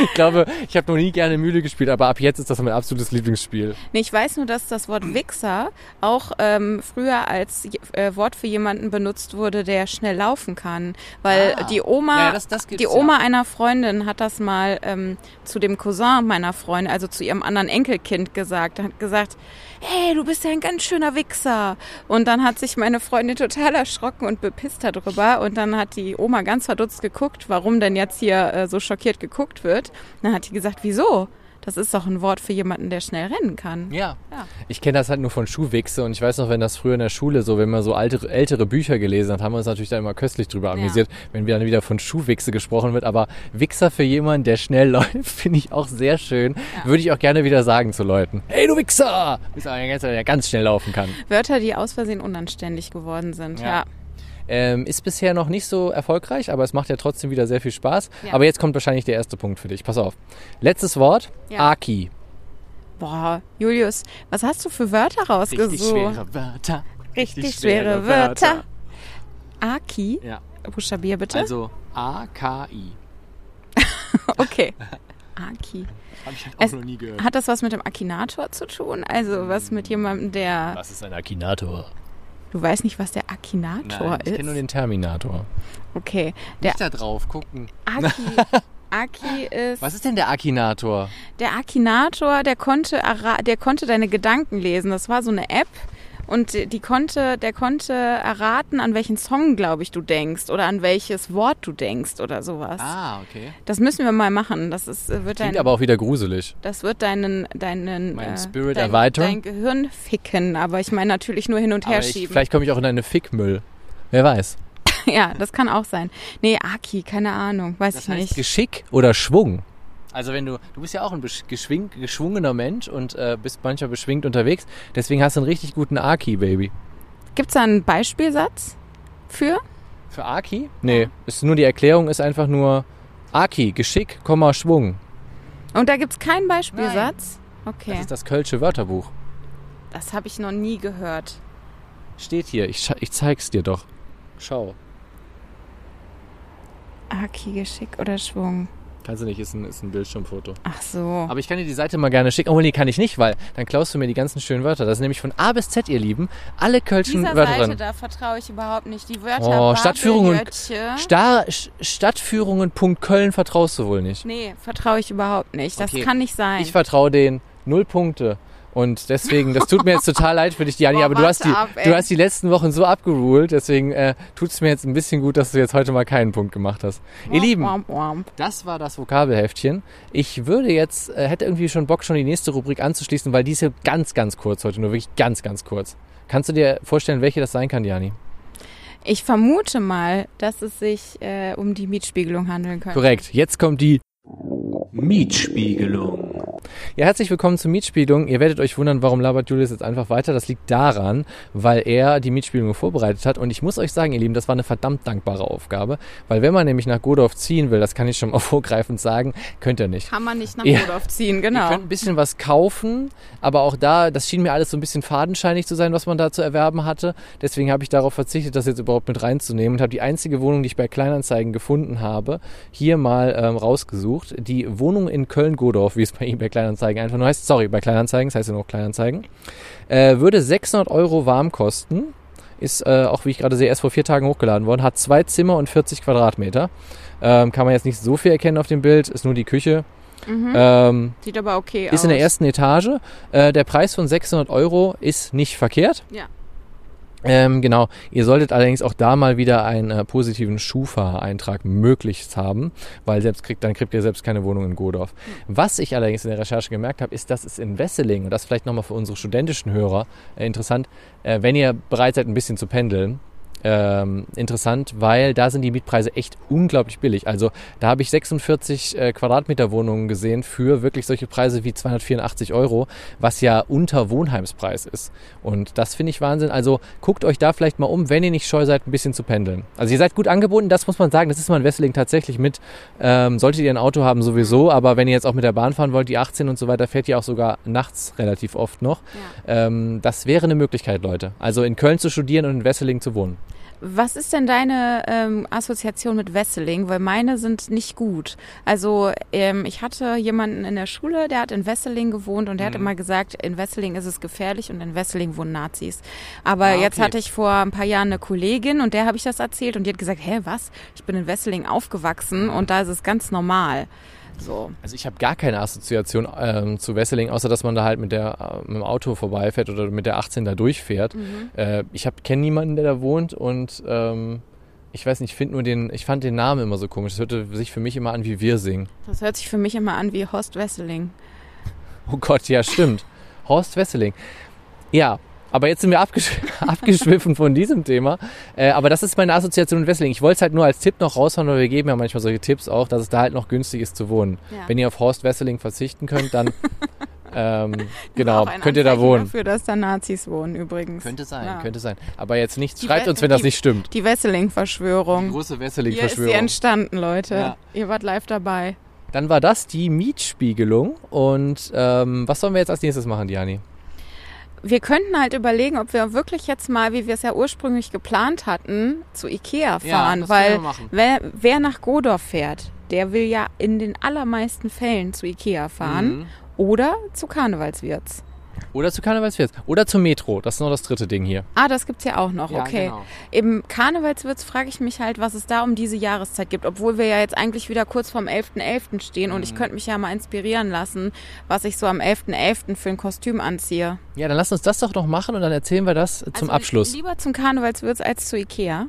Ich glaube, ich habe noch nie gerne Mühle gespielt, aber ab jetzt ist das mein absolutes Lieblingsspiel. Nee, ich weiß nur, dass das Wort Wichser auch ähm, früher als äh, Wort für jemanden benutzt wurde, der schnell laufen kann. Weil Ah. die Oma, Ja, das- das die Oma einer Freundin hat das mal ähm, zu dem Cousin meiner Freundin, also zu ihrem anderen Enkelkind gesagt. Hat gesagt, hey, du bist ja ein ganz schöner Wichser. Und dann hat sich meine Freundin total erschrocken und bepisst darüber. Und dann hat die Oma ganz verdutzt geguckt, warum denn jetzt hier äh, so schockiert geguckt wird. Dann hat die gesagt, wieso? Das ist doch ein Wort für jemanden, der schnell rennen kann. Ja. Ja. Ich kenne das halt nur von Schuhwichse und ich weiß noch, wenn das früher in der Schule so, wenn man so alte, ältere Bücher gelesen hat, haben wir uns natürlich da immer köstlich drüber amüsiert, wenn wir dann wieder von Schuhwichse gesprochen wird. Aber Wichser für jemanden, der schnell [laughs] läuft, finde ich auch sehr schön. Würde ich auch gerne wieder sagen zu Leuten. Hey, du Wichser! Bist aber ein ganzer, der ganz schnell laufen kann. Wörter, die aus Versehen unanständig geworden sind. Ja. Ähm, ist bisher noch nicht so erfolgreich, aber es macht ja trotzdem wieder sehr viel Spaß. Ja. Aber jetzt kommt wahrscheinlich der erste Punkt für dich. Pass auf. Letztes Wort. Ja. Aki. Boah, Julius, was hast du für Wörter rausgesucht? Wörter. Richtig schwere Wörter. Aki? Ja. Buchstabier bitte. Also [laughs] [laughs] A-K-I. okay. Aki. Habe ich halt Es- noch nie gehört. Hat das was mit dem Akinator zu tun? Also was mit jemandem, der... Was ist ein Akinator? Du weißt nicht, was der Akinator Nein, ich ist? kenne nur den Terminator. Okay. Der Nicht da drauf gucken. Aki... [laughs] Aki ist... Was ist denn der Akinator? Der Akinator, der konnte, der konnte deine Gedanken lesen. Das war so eine App und die konnte, der konnte erraten, an welchen Song, glaube ich, du denkst oder an welches Wort du denkst oder sowas. Ah, okay. Das müssen wir mal machen. Das ist, äh, wird Klingt dein, aber auch wieder gruselig. das wird deinen, deinen, Meinen äh, Spirit dein, erweitern? dein Gehirn ficken. Aber ich meine natürlich nur hin und Aber her ich, schieben. vielleicht komme ich auch in eine Fickmüll. Wer weiß. [laughs] ja, das kann auch sein. Nee, Aki, keine Ahnung, weiß Das ich heißt nicht. Geschick oder Schwung. Also wenn du, du bist ja auch ein geschwing, geschwungener Mensch und äh, bist manchmal beschwingt unterwegs. Deswegen hast du einen richtig guten Aki, Baby. Gibt's da einen Beispielsatz für? Für Aki? Nee, ist nur die Erklärung ist einfach nur Aki, Geschick, Komma, Schwung. Und da gibt's keinen Beispielsatz? Okay, Das ist das Kölsche Wörterbuch. das habe ich noch nie gehört. Steht hier, ich, ich zeig's dir doch. Schau. Aki, Geschick oder Schwung? Kannst du nicht, ist ein, ist ein Bildschirmfoto. Ach so. Aber ich kann dir die Seite mal gerne schicken. Oh nee, kann ich nicht, weil dann klaust du mir die ganzen schönen Wörter. Das ist nämlich von A bis Z, ihr Lieben. Alle Kölschen Dieser Wörter Seite drin. da vertraue ich überhaupt nicht. Die Wörter Oh, Babel, Stadtführung und- Jötche. Star, Stadtführungen.köln vertraust du wohl nicht. Nee, vertraue ich überhaupt nicht. Das Okay. kann nicht sein. Ich vertraue denen null Punkte. Und deswegen, das tut mir jetzt total leid für dich, Diani, aber du hast, die, ab, du hast die letzten Wochen so abgerult, deswegen äh, tut es mir jetzt ein bisschen gut, dass du jetzt heute mal keinen Punkt gemacht hast. Ihr Lieben, Womp, womp. das war das Vokabelheftchen. Ich würde jetzt, äh, hätte irgendwie schon Bock, schon die nächste Rubrik anzuschließen, weil die ist ja ganz, ganz kurz heute, nur wirklich ganz, ganz kurz. Kannst du dir vorstellen, welche das sein kann, Diani? Ich vermute mal, dass es sich äh, um die Mietspiegelung handeln könnte. Korrekt. Jetzt kommt die Mietspiegelung. Ja, herzlich willkommen zur Mietspielung. Ihr werdet euch wundern, warum labert Julius jetzt einfach weiter. Das liegt daran, weil er die Mietspielung vorbereitet hat. Und ich muss euch sagen, ihr Lieben, das war eine verdammt dankbare Aufgabe. Weil wenn man nämlich nach Godorf ziehen will, das kann ich schon mal [laughs] vorgreifend sagen, könnt ihr nicht. Kann man nicht nach Ja. Rudolf ziehen, Ihr genau. könnt ein bisschen was kaufen, aber auch da, das schien mir alles so ein bisschen fadenscheinig zu sein, was man da zu erwerben hatte. Deswegen habe ich darauf verzichtet, das jetzt überhaupt mit reinzunehmen und habe die einzige Wohnung, die ich bei Kleinanzeigen gefunden habe, hier mal ähm, rausgesucht. Die Wohnung in Köln-Godorf, wie es bei ihm bei Kleinanzeigen einfach nur heißt, sorry, bei Kleinanzeigen, das heißt ja nur Kleinanzeigen, äh, würde 600 Euro warm kosten. Ist äh, auch, wie ich gerade sehe, erst vor vier Tagen hochgeladen worden. Hat zwei Zimmer und 40 Quadratmeter. Ähm, kann man jetzt nicht so viel erkennen auf dem Bild, ist nur die Küche. Mhm. Ähm, Sieht aber okay aus. ist in der ersten Etage. Äh, der Preis von 600 Euro ist nicht verkehrt. Ja. Ähm, genau, ihr solltet allerdings auch da mal wieder einen äh, positiven Schufa-Eintrag möglichst haben, weil selbst kriegt, dann kriegt ihr selbst keine Wohnung in Godorf. Was ich allerdings in der Recherche gemerkt habe, ist, dass es in Wesseling, und das vielleicht nochmal für unsere studentischen Hörer äh, interessant, äh, wenn ihr bereit seid, ein bisschen zu pendeln, ähm, interessant, weil da sind die Mietpreise echt unglaublich billig. Also da habe ich 46 äh, Quadratmeter Wohnungen gesehen für wirklich solche Preise wie 284 Euro, was ja unter Wohnheimspreis ist. Und das finde ich Wahnsinn. Also guckt euch da vielleicht mal um, wenn ihr nicht scheu seid, ein bisschen zu pendeln. Also ihr seid gut angeboten, das muss man sagen. Das ist man in Wesseling tatsächlich mit. Ähm, solltet ihr ein Auto haben sowieso, aber wenn ihr jetzt auch mit der Bahn fahren wollt, die 18 und so weiter, fährt ihr auch sogar nachts relativ oft noch. Ähm, das wäre eine Möglichkeit, Leute. Also in Köln zu studieren und in Wesseling zu wohnen. Was ist denn deine ähm, Assoziation mit Wesseling? Weil meine sind nicht gut. Also ähm, ich hatte jemanden in der Schule, der hat in Wesseling gewohnt und der hat Mhm. immer gesagt, in Wesseling ist es gefährlich und in Wesseling wohnen Nazis. Aber Ah, jetzt okay. hatte ich vor ein paar Jahren eine Kollegin und der habe ich das erzählt und die hat gesagt, hä, was? Ich bin in Wesseling Mhm. aufgewachsen und da ist es ganz normal. So. Also ich habe gar keine Assoziation ähm, zu Wesseling, außer dass man da halt mit, der, äh, mit dem Auto vorbeifährt oder mit der 18 da durchfährt. Äh, ich kenne niemanden, der da wohnt und ähm, ich weiß nicht, ich finde nur den, ich fand den Namen immer so komisch. Das hörte sich für mich immer an wie Wirsing. Das hört sich für mich immer an wie Horst Wesseling. Oh Gott, ja stimmt. Horst Wesseling. Ja, aber jetzt sind wir abgesch [laughs] abgeschwiffen von diesem Thema. Äh, aber das ist meine Assoziation mit Wesseling. Ich wollte es halt nur als Tipp noch raushauen, weil wir geben ja manchmal solche Tipps auch, dass es da halt noch günstig ist zu wohnen. Ja. Wenn ihr auf Horst Wesseling verzichten könnt, dann [laughs] ähm, genau, könnt ihr da Anzeichen wohnen. Dafür, dass da Nazis wohnen übrigens. Könnte sein, Ja. könnte sein. Aber jetzt nichts. Die Schreibt We- uns, wenn das die- nicht stimmt. Die Wesseling-Verschwörung. große Hier ist sie Wesseling-Verschwörung. entstanden, Leute. Ja. Ihr wart live dabei. Dann war das die Mietspiegelung. Und ähm, was sollen wir jetzt als nächstes machen, Diani? Wir könnten halt überlegen, ob wir wirklich jetzt mal, wie wir es ja ursprünglich geplant hatten, zu Ikea fahren. das weil wer, wer nach Godorf fährt, der will ja in den allermeisten Fällen zu Ikea fahren Mhm. oder zu Karnevalswirts. Oder zu Karnevalsfest. Oder zum Metro. Das ist noch das dritte Ding hier. Ah, das gibt's ja auch noch, Ja, okay. genau. Im Karnevalswitz frage ich mich halt, was es da um diese Jahreszeit gibt, obwohl wir ja jetzt eigentlich wieder kurz vorm 11.11. stehen und ich Mhm. könnte mich ja mal inspirieren lassen, was ich so am 11.11. für ein Kostüm anziehe. Ja, dann lass uns das doch noch machen und dann erzählen wir das zum Also Abschluss. Lieber zum Karnevalswitz als zu Ikea.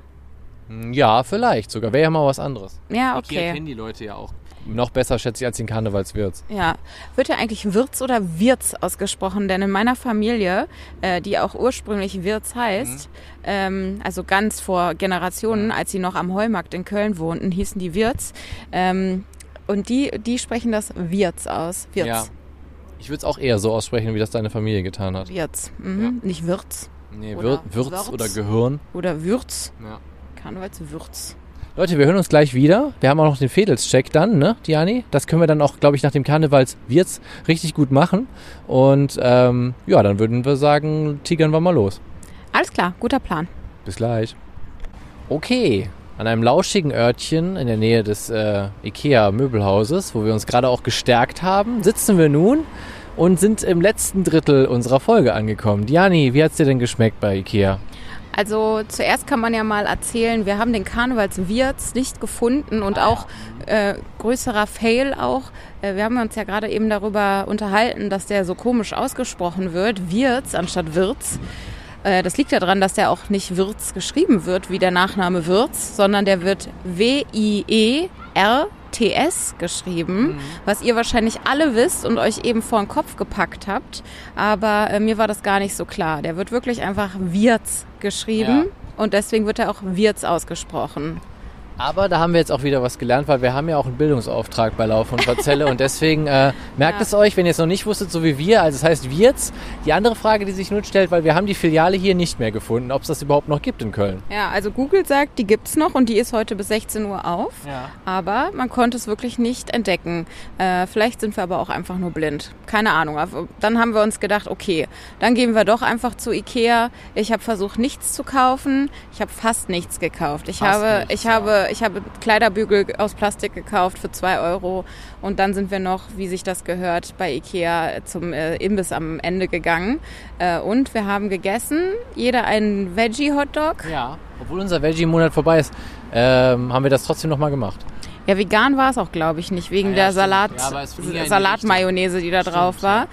Ja, vielleicht sogar. Wäre ja mal was anderes. Ja, Ikea okay. kennen die Leute ja auch. Noch besser, schätze ich, als den Karnevalswirts. Ja, wird ja eigentlich Wirz oder Wirz ausgesprochen, denn in meiner Familie, äh, die auch ursprünglich Wirz heißt, ähm, also ganz vor Generationen, als sie noch am Heumarkt in Köln wohnten, hießen die Wirz. Ähm, und die, die sprechen das Wirz aus. Wirz. Ja. Ich würde es auch eher so aussprechen, wie das deine Familie getan hat. Wirz. Mhm. Nicht Wirz Nee, Oder Würz Würz. oder Gehirn. oder Würz. Ja. Karnevalswürz. Leute, wir hören uns gleich wieder. Wir haben auch noch den Fädelscheck dann, ne, Diani? Das können wir dann auch, glaube ich, nach dem Karnevalswirts richtig gut machen. Und ähm, ja, dann würden wir sagen, tigern wir mal los. Alles klar, guter Plan. Bis gleich. Okay, an einem lauschigen Örtchen in der Nähe des äh, IKEA-Möbelhauses, wo wir uns gerade auch gestärkt haben, sitzen wir nun und sind im letzten Drittel unserer Folge angekommen. Diani, wie hat's dir denn geschmeckt bei IKEA? Also zuerst kann man ja mal erzählen, wir haben den Karnevalswirts nicht gefunden und auch äh, größerer Fail auch. Äh, wir haben uns ja gerade eben darüber unterhalten, dass der so komisch ausgesprochen wird, Wirts anstatt Wirts. Äh, das liegt daran, dass der auch nicht Wirts geschrieben wird, wie der Nachname Wirts, sondern der wird W-I-E-R-T-S geschrieben, was ihr wahrscheinlich alle wisst und euch eben vor den Kopf gepackt habt. Aber äh, mir war das gar nicht so klar. Der wird wirklich einfach Wirts geschrieben und deswegen wird er auch Wirts ausgesprochen. Aber da haben wir jetzt auch wieder was gelernt, weil wir haben ja auch einen Bildungsauftrag bei Lauf und Verzelle und deswegen äh, merkt Ja. es euch, wenn ihr es noch nicht wusstet, so wie wir, also es heißt Wirts. Die andere Frage, die sich nun stellt, weil wir haben die Filiale hier nicht mehr gefunden, ob es das überhaupt noch gibt in Köln. Ja, also Google sagt, die gibt's noch und die ist heute bis 16 Uhr auf. Ja. Aber man konnte es wirklich nicht entdecken. Äh, vielleicht sind wir aber auch einfach nur blind. Keine Ahnung. Dann haben wir uns gedacht, okay, dann gehen wir doch einfach zu Ikea. Ich habe versucht, nichts zu kaufen. Ich habe fast nichts gekauft. Ich Fast habe, nichts, ich ja. habe, ich habe Kleiderbügel aus Plastik gekauft für zwei Euro. Und dann sind wir noch, wie sich das gehört, bei Ikea zum äh, Imbiss am Ende gegangen. Äh, und wir haben gegessen. Jeder einen Veggie-Hotdog. Ja. Obwohl unser Veggie-Monat vorbei ist, ähm, haben wir das trotzdem nochmal gemacht. Ja, vegan war es auch, glaube ich, nicht, wegen Ja, der stimmt. Salat, Ja, Salatmayonnaise, die da drauf war.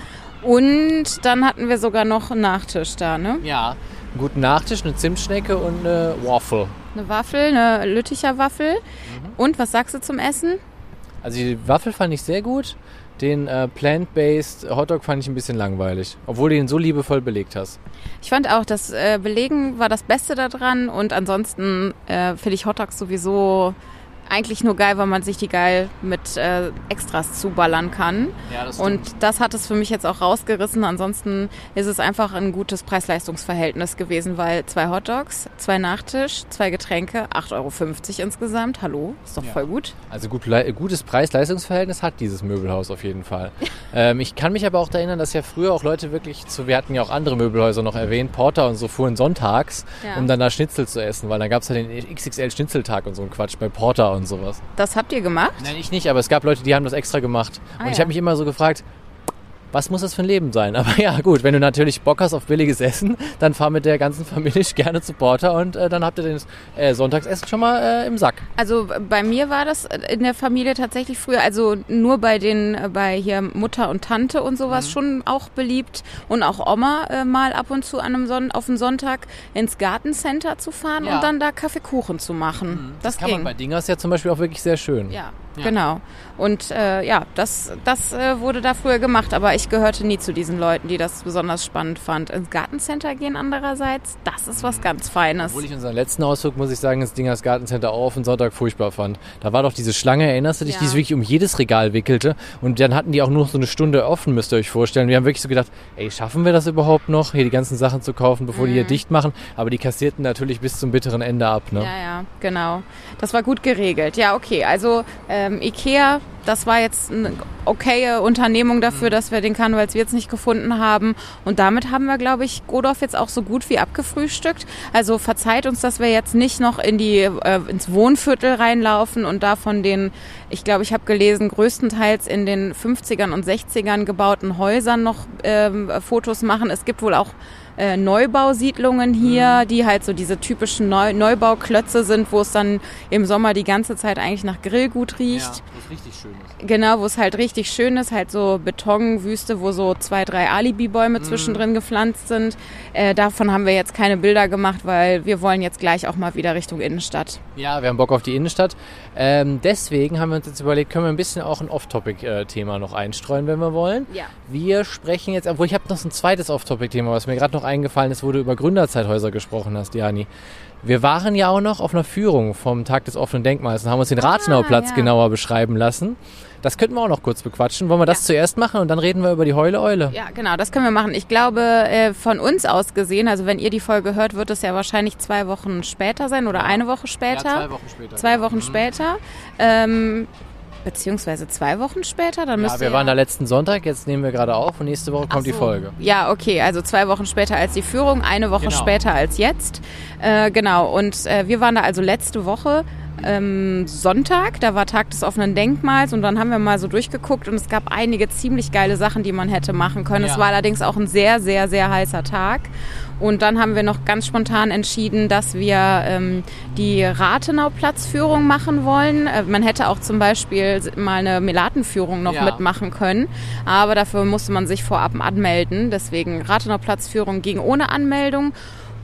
Und dann hatten wir sogar noch einen Nachtisch da, ne? Ja, einen guten Nachtisch, eine Zimtschnecke und eine Waffle. Eine Waffel, eine Lütticher Waffel. Mhm. Und was sagst du zum Essen? Also die Waffel fand ich sehr gut. Den äh, Plant-Based Hotdog fand ich ein bisschen langweilig, obwohl du ihn so liebevoll belegt hast. Ich fand auch, das äh, Belegen war das Beste daran und ansonsten äh, finde ich Hotdogs sowieso eigentlich nur geil, weil man sich die geil mit äh, Extras zuballern kann. Ja, das Und das hat es für mich jetzt auch rausgerissen. Ansonsten ist es einfach ein gutes Preis-Leistungs-Verhältnis gewesen, weil zwei Hotdogs, zwei Nachtisch, zwei Getränke, 8,50 Euro insgesamt. Hallo, ist doch Ja. voll gut. Also gut, gutes Preis-Leistungsverhältnis hat dieses Möbelhaus auf jeden Fall. [laughs] ähm, ich kann mich aber auch erinnern, dass ja früher auch Leute wirklich zu, wir hatten ja auch andere Möbelhäuser noch erwähnt, Porter und so fuhren sonntags, Ja. um dann da Schnitzel zu essen, weil dann gab es ja den XXL Schnitzeltag und so ein Quatsch bei Porter und sowas. Das habt ihr gemacht? Nein, ich nicht, aber es gab Leute, die haben das extra gemacht. Ah, und ich ja. habe mich immer so gefragt, was muss das für ein Leben sein? [laughs] Aber ja, gut, wenn du natürlich Bock hast auf billiges Essen, dann fahr mit der ganzen Familie [laughs] gerne zu Porter und äh, dann habt ihr das äh, Sonntagsessen schon mal äh, im Sack. Also bei mir war das in der Familie tatsächlich früher, also nur bei den, äh, bei hier Mutter und Tante und Mhm. sowas schon auch beliebt und auch Oma äh, mal ab und zu an einem Son auf den Sonntag ins Gartencenter zu fahren Ja. Mhm. und dann da Kaffeekuchen zu machen. Das, kann ging. man bei Dingers ja zum Beispiel auch wirklich sehr schön. Ja, Ja. genau. Und äh, ja, das, das äh, wurde da früher gemacht, aber ich gehörte nie zu diesen Leuten, die das besonders spannend fand. Ins Gartencenter gehen andererseits, das ist was ganz Feines. Obwohl ich unseren letzten Ausflug, muss ich sagen, das Dingers Gartencenter auch auf den Sonntag furchtbar fand. Da war doch diese Schlange, erinnerst du dich, Ja. die sich wirklich um jedes Regal wickelte. Und dann hatten die auch nur so eine Stunde offen, müsst ihr euch vorstellen. Wir haben wirklich so gedacht, ey, schaffen wir das überhaupt noch, hier die ganzen Sachen zu kaufen, bevor die hier dicht machen? Aber die kassierten natürlich bis zum bitteren Ende ab, ne? Ja, ja, genau. Das war gut geregelt. Ja, okay. Also ähm, Ikea, das war jetzt eine okaye Unternehmung dafür, dass wir den Karnevalswirt nicht gefunden haben. Und damit haben wir, glaube ich, Godorf jetzt auch so gut wie abgefrühstückt. Also verzeiht uns, dass wir jetzt nicht noch in die äh, ins Wohnviertel reinlaufen und da von den, ich glaube, ich habe gelesen, größtenteils in den 50ern und 60ern gebauten Häusern noch ähm, Fotos machen. Es gibt wohl auch äh, Neubausiedlungen hier, Mhm. die halt so diese typischen Neu Neubauklötze sind, wo es dann im Sommer die ganze Zeit eigentlich nach Grillgut riecht. das richtig schön ist. Genau, wo es halt richtig schön ist, halt so Betonwüste, wo so zwei, drei Alibi-Bäume Mhm. zwischendrin gepflanzt sind. Äh, davon haben wir jetzt keine Bilder gemacht, weil wir wollen jetzt gleich auch mal wieder Richtung Innenstadt. Ja, wir haben Bock auf die Innenstadt. Ähm, deswegen haben wir uns jetzt überlegt, können wir ein bisschen auch ein Off-Topic-Thema noch einstreuen, wenn wir wollen. Ja. Wir sprechen jetzt, obwohl ich habe noch so ein zweites Off-Topic-Thema, was mir gerade noch eingefallen ist, wo du über Gründerzeithäuser gesprochen hast, Jani. Wir waren ja auch noch auf einer Führung vom Tag des offenen Denkmals und haben uns den Rathenauplatz ja. genauer beschreiben lassen. Das könnten wir auch noch kurz bequatschen. Wollen wir das Ja. zuerst machen und dann reden wir über die Heule-Eule? Ja, genau, das können wir machen. Ich glaube, äh, von uns aus gesehen, also wenn ihr die Folge hört, wird es ja wahrscheinlich zwei Wochen später sein oder eine Woche später. Wochen später. Zwei Wochen später. Ähm, beziehungsweise zwei Wochen später, dann Ja, wir waren da letzten Sonntag, jetzt nehmen wir gerade auf und nächste Woche kommt die so. Folge. Ja, okay, also zwei Wochen später als die Führung, eine Woche Genau. später als jetzt. Äh, genau, und äh, wir waren da also letzte Woche ähm, Sonntag, da war Tag des offenen Denkmals und dann haben wir mal so durchgeguckt und es gab einige ziemlich geile Sachen, die man hätte machen können. Es Ja. war allerdings auch ein sehr, sehr, sehr heißer Tag. Und dann haben wir noch ganz spontan entschieden, dass wir ähm, die Rathenau-Platzführung machen wollen. Äh, man hätte auch zum Beispiel mal eine Melatenführung noch Ja. mitmachen können, aber dafür musste man sich vorab anmelden. Deswegen Rathenau-Platzführung ging ohne Anmeldung.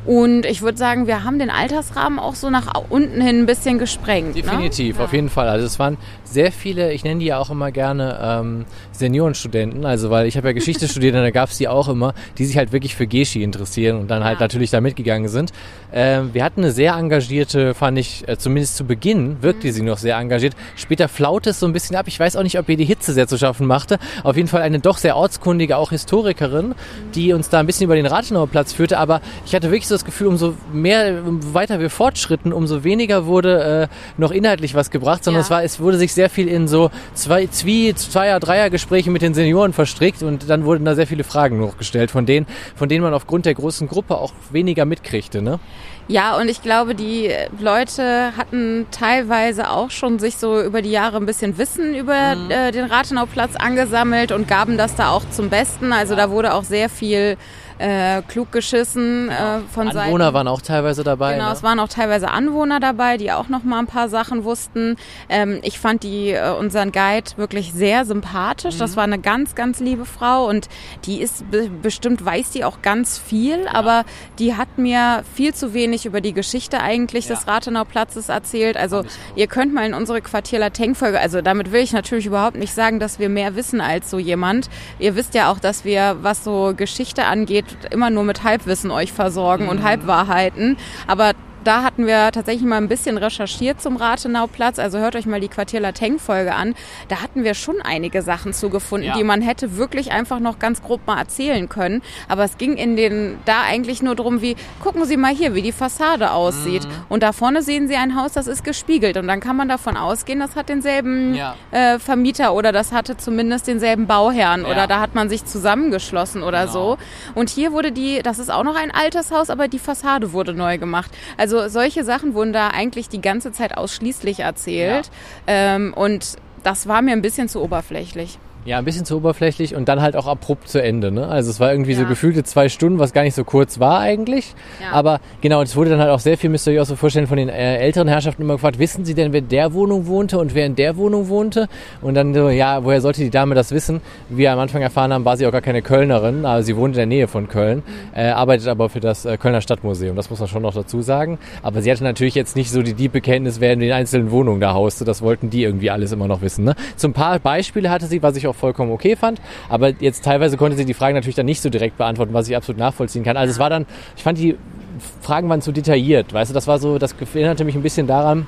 Und ich würde sagen, wir haben den Altersrahmen auch so nach unten hin ein bisschen gesprengt. Definitiv, ne? auf jeden Fall. Also es waren sehr viele, ich nenne die ja auch immer gerne ähm, Seniorenstudenten, also weil ich habe ja Geschichte [laughs] studiert und da gab es die auch immer, die sich halt wirklich für Geschi interessieren und dann halt Ja. natürlich da mitgegangen sind. Ähm, wir hatten eine sehr engagierte, fand ich, äh, zumindest zu Beginn wirkte Mhm. sie noch sehr engagiert. Später flaute es so ein bisschen ab. Ich weiß auch nicht, ob ihr die Hitze sehr zu schaffen machte. Auf jeden Fall eine doch sehr ortskundige, auch Historikerin, die uns da ein bisschen über den Rathenauer Platz führte. Aber ich hatte wirklich so das Gefühl, umso mehr, umso weiter wir fortschritten, umso weniger wurde äh, noch inhaltlich was gebracht, sondern Ja. es war, es wurde sich sehr viel in so zwei, Zwie, Zweier, Dreier Gespräche mit den Senioren verstrickt und dann wurden da sehr viele Fragen noch gestellt, von denen, von denen man aufgrund der großen Gruppe auch weniger mitkriegte, ne? Ja, und ich glaube, die Leute hatten teilweise auch schon sich so über die Jahre ein bisschen Wissen über Mhm. äh, den Rathenauplatz angesammelt und gaben das da auch zum Besten. Also da wurde auch sehr viel äh, klug geschissen äh, von Seiten. Anwohner waren auch teilweise dabei. Genau, ne? es waren auch teilweise Anwohner dabei, die auch noch mal ein paar Sachen wussten. Ähm, ich fand die äh, unseren Guide wirklich sehr sympathisch. Das war eine ganz, ganz liebe Frau und die ist be bestimmt weiß die auch ganz viel, aber die hat mir viel zu wenig über die Geschichte eigentlich des Rathenau-Platzes erzählt. Also ihr könnt mal in unsere Quartier-Lateng-Folge, also damit will ich natürlich überhaupt nicht sagen, dass wir mehr wissen als so jemand. Ihr wisst ja auch, dass wir, was so Geschichte angeht, immer nur mit Halbwissen euch versorgen und Halbwahrheiten. Aber da hatten wir tatsächlich mal ein bisschen recherchiert zum Rathenauplatz. Also hört euch mal die Quartier Lateng-Folge an. Da hatten wir schon einige Sachen zugefunden, Ja. die man hätte wirklich einfach noch ganz grob mal erzählen können. Aber es ging in den da eigentlich nur drum, wie gucken Sie mal hier, wie die Fassade aussieht. Mhm. Und da vorne sehen Sie ein Haus, das ist gespiegelt. Und dann kann man davon ausgehen, das hat denselben Ja. äh, Vermieter oder das hatte zumindest denselben Bauherrn Ja. oder da hat man sich zusammengeschlossen oder Genau. so. Und hier wurde die, das ist auch noch ein altes Haus, aber die Fassade wurde neu gemacht. Also solche Sachen wurden da eigentlich die ganze Zeit ausschließlich erzählt. Ähm, und das war mir ein bisschen zu oberflächlich. Ja, ein bisschen zu oberflächlich und dann halt auch abrupt zu Ende. Ne? Also es war irgendwie so Ja. gefühlte zwei Stunden, was gar nicht so kurz war eigentlich. Ja. Aber genau, es wurde dann halt auch sehr viel, müsst ihr euch auch so vorstellen, von den äh, älteren Herrschaften immer gefragt, wissen Sie denn, wer in der Wohnung wohnte und wer in der Wohnung wohnte? Und dann so, ja, woher sollte die Dame das wissen? Wie wir am Anfang erfahren haben, war sie auch gar keine Kölnerin, aber sie wohnt in der Nähe von Köln, Mhm. äh, arbeitet aber für das äh, Kölner Stadtmuseum, das muss man schon noch dazu sagen. Aber sie hatte natürlich jetzt nicht so die diepe Kenntnis, wer in den einzelnen Wohnungen da hauste, das wollten die irgendwie alles immer noch wissen. Ne? Zum paar Beispiele hatte sie, was ich auch vollkommen okay fand, aber jetzt teilweise konnte sie die Fragen natürlich dann nicht so direkt beantworten, was ich absolut nachvollziehen kann. Also es war dann, ich fand die Fragen waren zu detailliert, weißt du, das war so, das erinnerte mich ein bisschen daran,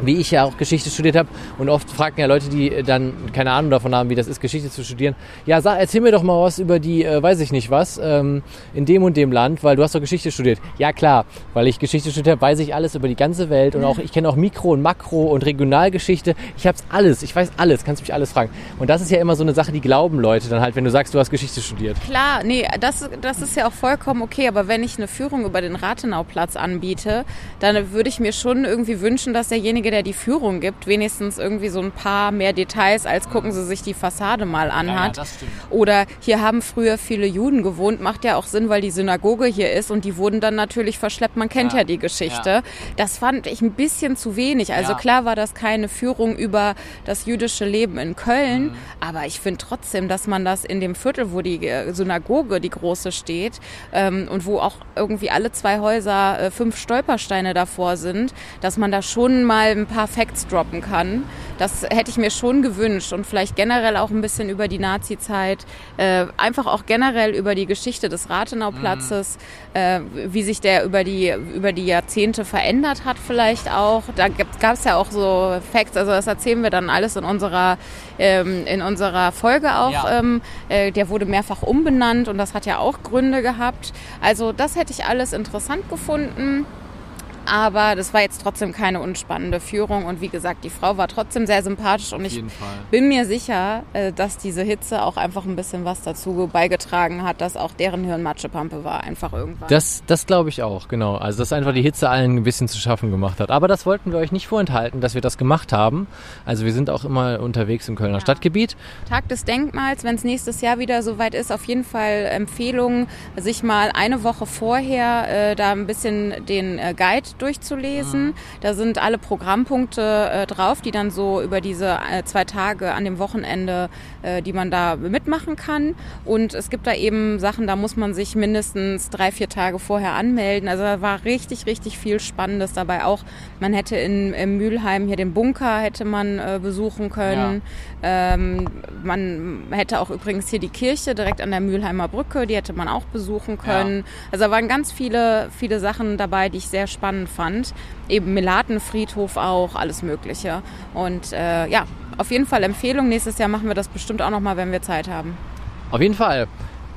wie ich ja auch Geschichte studiert habe und oft fragen ja Leute, die dann keine Ahnung davon haben, wie das ist, Geschichte zu studieren, ja, sag, erzähl mir doch mal was über die, äh, weiß ich nicht was, ähm, in dem und dem Land, weil du hast doch Geschichte studiert. Ja klar, weil ich Geschichte studiert habe, weiß ich alles über die ganze Welt und auch ich kenne auch Mikro und Makro und Regionalgeschichte. Ich hab's alles, ich weiß alles, kannst mich alles fragen. Und das ist ja immer so eine Sache, die glauben Leute dann halt, wenn du sagst, du hast Geschichte studiert. Klar, nee, das, das ist ja auch vollkommen okay, aber wenn ich eine Führung über den Rathenauplatz anbiete, dann würde ich mir schon irgendwie wünschen, dass derjenige, der die Führung gibt, wenigstens irgendwie so ein paar mehr Details als gucken Sie sich die Fassade mal anhat. stimmt. Oder hier haben früher viele Juden gewohnt, macht ja auch Sinn, weil die Synagoge hier ist und die wurden dann natürlich verschleppt. Man kennt ja, Ja, die Geschichte. ja. Das fand ich ein bisschen zu wenig. Also Ja. klar war das keine Führung über das jüdische Leben in Köln, Mhm. aber ich finde trotzdem, dass man das in dem Viertel, wo die äh, Synagoge, die große steht ähm, und wo auch irgendwie alle zwei Häuser äh, fünf Stolpersteine davor sind, dass man da schon mal ein paar Facts droppen kann. Das hätte ich mir schon gewünscht und vielleicht generell auch ein bisschen über die Nazi-Zeit, äh, einfach auch generell über die Geschichte des Rathenauplatzes, äh, wie sich der über die, über die Jahrzehnte verändert hat vielleicht auch. Da gab es ja auch so Facts, also das erzählen wir dann alles in unserer, ähm, in unserer Folge auch. Ja. Ähm, äh, der wurde mehrfach umbenannt und das hat ja auch Gründe gehabt. Also das hätte ich alles interessant gefunden. Aber das war jetzt trotzdem keine unspannende Führung. Und wie gesagt, die Frau war trotzdem sehr sympathisch. Und ich bin mir sicher, äh, dass diese Hitze auch einfach ein bisschen was dazu beigetragen hat, dass auch deren Hirn Matschepampe war, einfach irgendwann. Das, das glaube ich auch, genau. Also, dass einfach die Hitze allen ein bisschen zu schaffen gemacht hat. Aber das wollten wir euch nicht vorenthalten, dass wir das gemacht haben. Also, wir sind auch immer unterwegs im Kölner Stadtgebiet. Tag des Denkmals, wenn es nächstes Jahr wieder soweit ist, auf jeden Fall Empfehlung, sich mal eine Woche vorher äh, da ein bisschen den äh, Guide durchzulesen. Da sind alle Programmpunkte äh, drauf, die dann so über diese äh, zwei Tage an dem Wochenende, äh, die man da mitmachen kann. Und es gibt da eben Sachen, da muss man sich mindestens drei, vier Tage vorher anmelden. Also da war richtig, richtig viel Spannendes dabei. Auch man hätte in, in Mülheim hier den Bunker hätte man äh, besuchen können. Ähm, man hätte auch übrigens hier die Kirche direkt an der Mülheimer Brücke, die hätte man auch besuchen können. Also da waren ganz viele, viele Sachen dabei, die ich sehr spannend fand. Eben Melatenfriedhof auch, alles Mögliche. Und äh, ja, auf jeden Fall Empfehlung. Nächstes Jahr machen wir das bestimmt auch nochmal, wenn wir Zeit haben. Auf jeden Fall.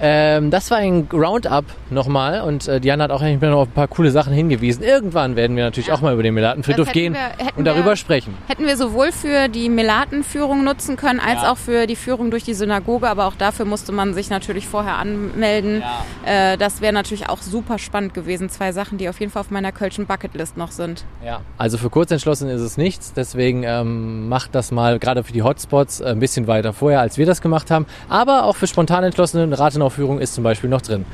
Ähm, das war ein Roundup nochmal und äh, Diana hat auch eigentlich noch auf ein paar coole Sachen hingewiesen. Irgendwann werden wir natürlich auch mal über den Melatenfriedhof gehen wir- und darüber wir- sprechen. Hätten wir sowohl für die Melatenführung nutzen können, als Ja. auch für die Führung durch die Synagoge. Aber auch dafür musste man sich natürlich vorher anmelden. Äh, das wäre natürlich auch super spannend gewesen. Zwei Sachen, die auf jeden Fall auf meiner Kölschen Bucketlist noch sind. Ja. Also für Kurzentschlossen ist es nichts, deswegen ähm, macht das mal gerade für die Hotspots äh, ein bisschen weiter vorher, als wir das gemacht haben. Aber auch für spontan entschlossene eine Rathenau-Führung ist zum Beispiel noch drin.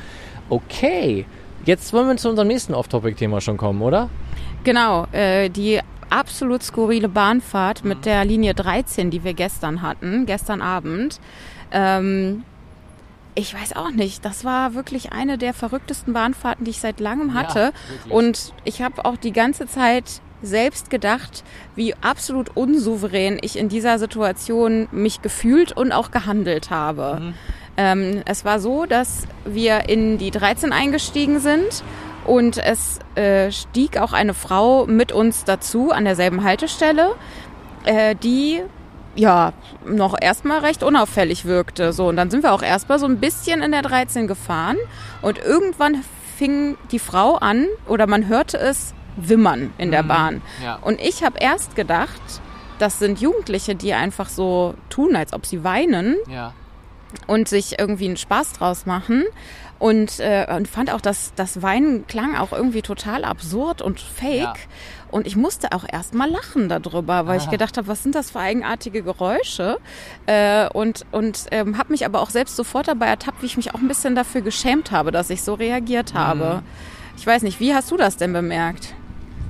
Okay. Jetzt wollen wir zu unserem nächsten Off-Topic-Thema schon kommen, oder? Genau, äh, die absolut skurrile Bahnfahrt mit der Linie 13, die wir gestern hatten, gestern Abend. Ähm, ich weiß auch nicht, das war wirklich eine der verrücktesten Bahnfahrten, die ich seit langem hatte. wirklich. Und ich habe auch die ganze Zeit selbst gedacht, wie absolut unsouverän ich in dieser Situation mich gefühlt und auch gehandelt habe. Ähm, es war so, dass wir in die 13 eingestiegen sind und es äh, stieg auch eine Frau mit uns dazu an derselben Haltestelle, äh, die ja noch erstmal recht unauffällig wirkte. So und dann sind wir auch erstmal so ein bisschen in der 13 gefahren und irgendwann fing die Frau an oder man hörte es wimmern in der Bahn. ja. Und ich habe erst gedacht, das sind Jugendliche, die einfach so tun, als ob sie weinen Ja. Und sich irgendwie einen Spaß draus machen. Und, äh, und fand auch, dass das Weinen klang auch irgendwie total absurd und fake. Ja. Und ich musste auch erst mal lachen darüber, weil ich gedacht habe, was sind das für eigenartige Geräusche? Äh, und und ähm, habe mich aber auch selbst sofort dabei ertappt, wie ich mich auch ein bisschen dafür geschämt habe, dass ich so reagiert habe. Ich weiß nicht, wie hast du das denn bemerkt?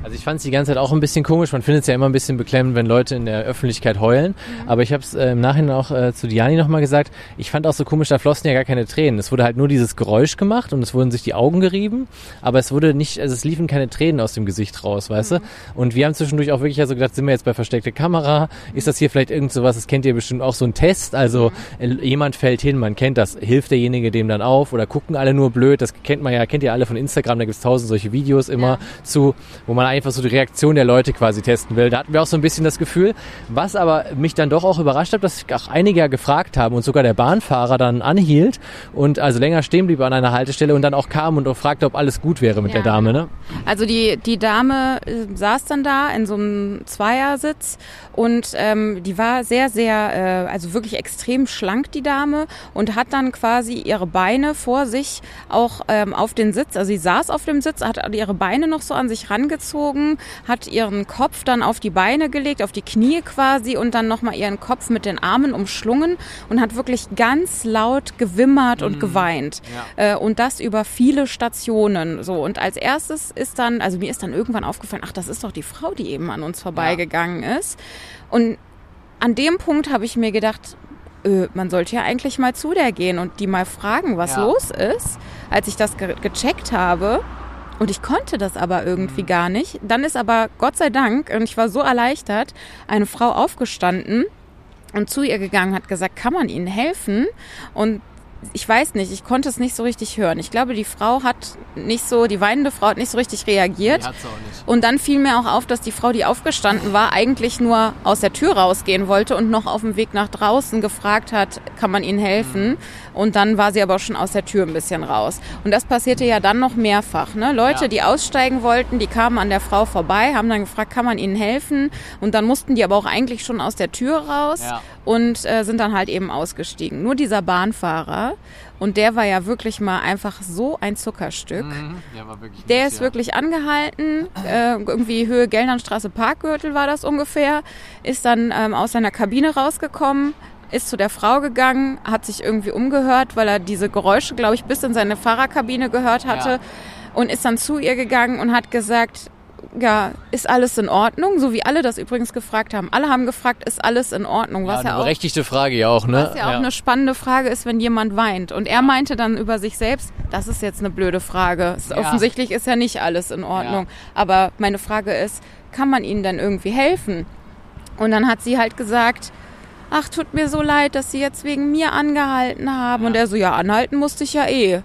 Also ich fand es die ganze Zeit auch ein bisschen komisch. Man findet es ja immer ein bisschen beklemmend, wenn Leute in der Öffentlichkeit heulen. Aber ich habe es äh, im Nachhinein auch äh, zu Diani nochmal gesagt. Ich fand auch so komisch, da flossen ja gar keine Tränen. Es wurde halt nur dieses Geräusch gemacht und es wurden sich die Augen gerieben. Aber es wurde nicht, also es liefen keine Tränen aus dem Gesicht raus, weißt du? Und wir haben zwischendurch auch wirklich also gedacht, sind wir jetzt bei versteckter Kamera? Ist das hier vielleicht irgend sowas? Das kennt ihr bestimmt auch so ein Test. Also äh, jemand fällt hin, man kennt das. Hilft derjenige dem dann auf oder gucken alle nur blöd? Das kennt man ja, kennt ihr alle von Instagram. Da gibt's tausend solche Videos immer zu, wo man einfach so die Reaktion der Leute quasi testen will. Da hatten wir auch so ein bisschen das Gefühl. Was aber mich dann doch auch überrascht hat, dass auch einige ja gefragt haben und sogar der Bahnfahrer dann anhielt und also länger stehen blieb an einer Haltestelle und dann auch kam und auch fragte, ob alles gut wäre mit Ja, der Dame. Ne? Also die, die Dame äh, saß dann da in so einem Zweiersitz und ähm, die war sehr, sehr, äh, also wirklich extrem schlank, die Dame, und hat dann quasi ihre Beine vor sich auch ähm, auf den Sitz, also sie saß auf dem Sitz, hat ihre Beine noch so an sich rangezogen, hat ihren Kopf dann auf die Beine gelegt, auf die Knie quasi und dann nochmal ihren Kopf mit den Armen umschlungen und hat wirklich ganz laut gewimmert und geweint. Äh, und das über viele Stationen. So. Und als erstes ist dann, also mir ist dann irgendwann aufgefallen, ach, das ist doch die Frau, die eben an uns vorbeigegangen ist. Und an dem Punkt habe ich mir gedacht, äh, man sollte ja eigentlich mal zu der gehen und die mal fragen, was Ja. los ist, als ich das ge gecheckt habe. Und ich konnte das aber irgendwie gar nicht. Dann ist aber Gott sei Dank, und ich war so erleichtert, eine Frau aufgestanden und zu ihr gegangen, hat gesagt, kann man ihnen helfen? Und ich weiß nicht, ich konnte es nicht so richtig hören. Ich glaube, die Frau hat nicht so, die weinende Frau hat nicht so richtig reagiert. hat's auch nicht. Und dann fiel mir auch auf, dass die Frau, die aufgestanden war, eigentlich nur aus der Tür rausgehen wollte und noch auf dem Weg nach draußen gefragt hat, kann man ihnen helfen? Und dann war sie aber auch schon aus der Tür ein bisschen raus. Und das passierte ja dann noch mehrfach. Ne? Leute, Ja. die aussteigen wollten, die kamen an der Frau vorbei, haben dann gefragt, kann man ihnen helfen? Und dann mussten die aber auch eigentlich schon aus der Tür raus Ja. und äh, sind dann halt eben ausgestiegen. Nur dieser Bahnfahrer, und der war ja wirklich mal einfach so ein Zuckerstück. Der war wirklich Der ist wirklich angehalten, äh, irgendwie Höhe Geldernstraße Parkgürtel war das ungefähr, ist dann ähm, aus seiner Kabine rausgekommen, ist zu der Frau gegangen, hat sich irgendwie umgehört, weil er diese Geräusche, glaube ich, bis in seine Fahrerkabine gehört hatte Ja. und ist dann zu ihr gegangen und hat gesagt, ja, ist alles in Ordnung? So wie alle das übrigens gefragt haben. Alle haben gefragt, ist alles in Ordnung? ja, Was eine ja auch berechtigte Frage ja auch, ne? was ja auch eine spannende Frage ist, wenn jemand weint. Und er meinte dann über sich selbst, das ist jetzt eine blöde Frage. Ja. Offensichtlich ist ja nicht alles in Ordnung. Aber meine Frage ist, kann man ihnen denn irgendwie helfen? Und dann hat sie halt gesagt, ach, tut mir so leid, dass sie jetzt wegen mir angehalten haben. Und er so, ja, anhalten musste ich ja eh.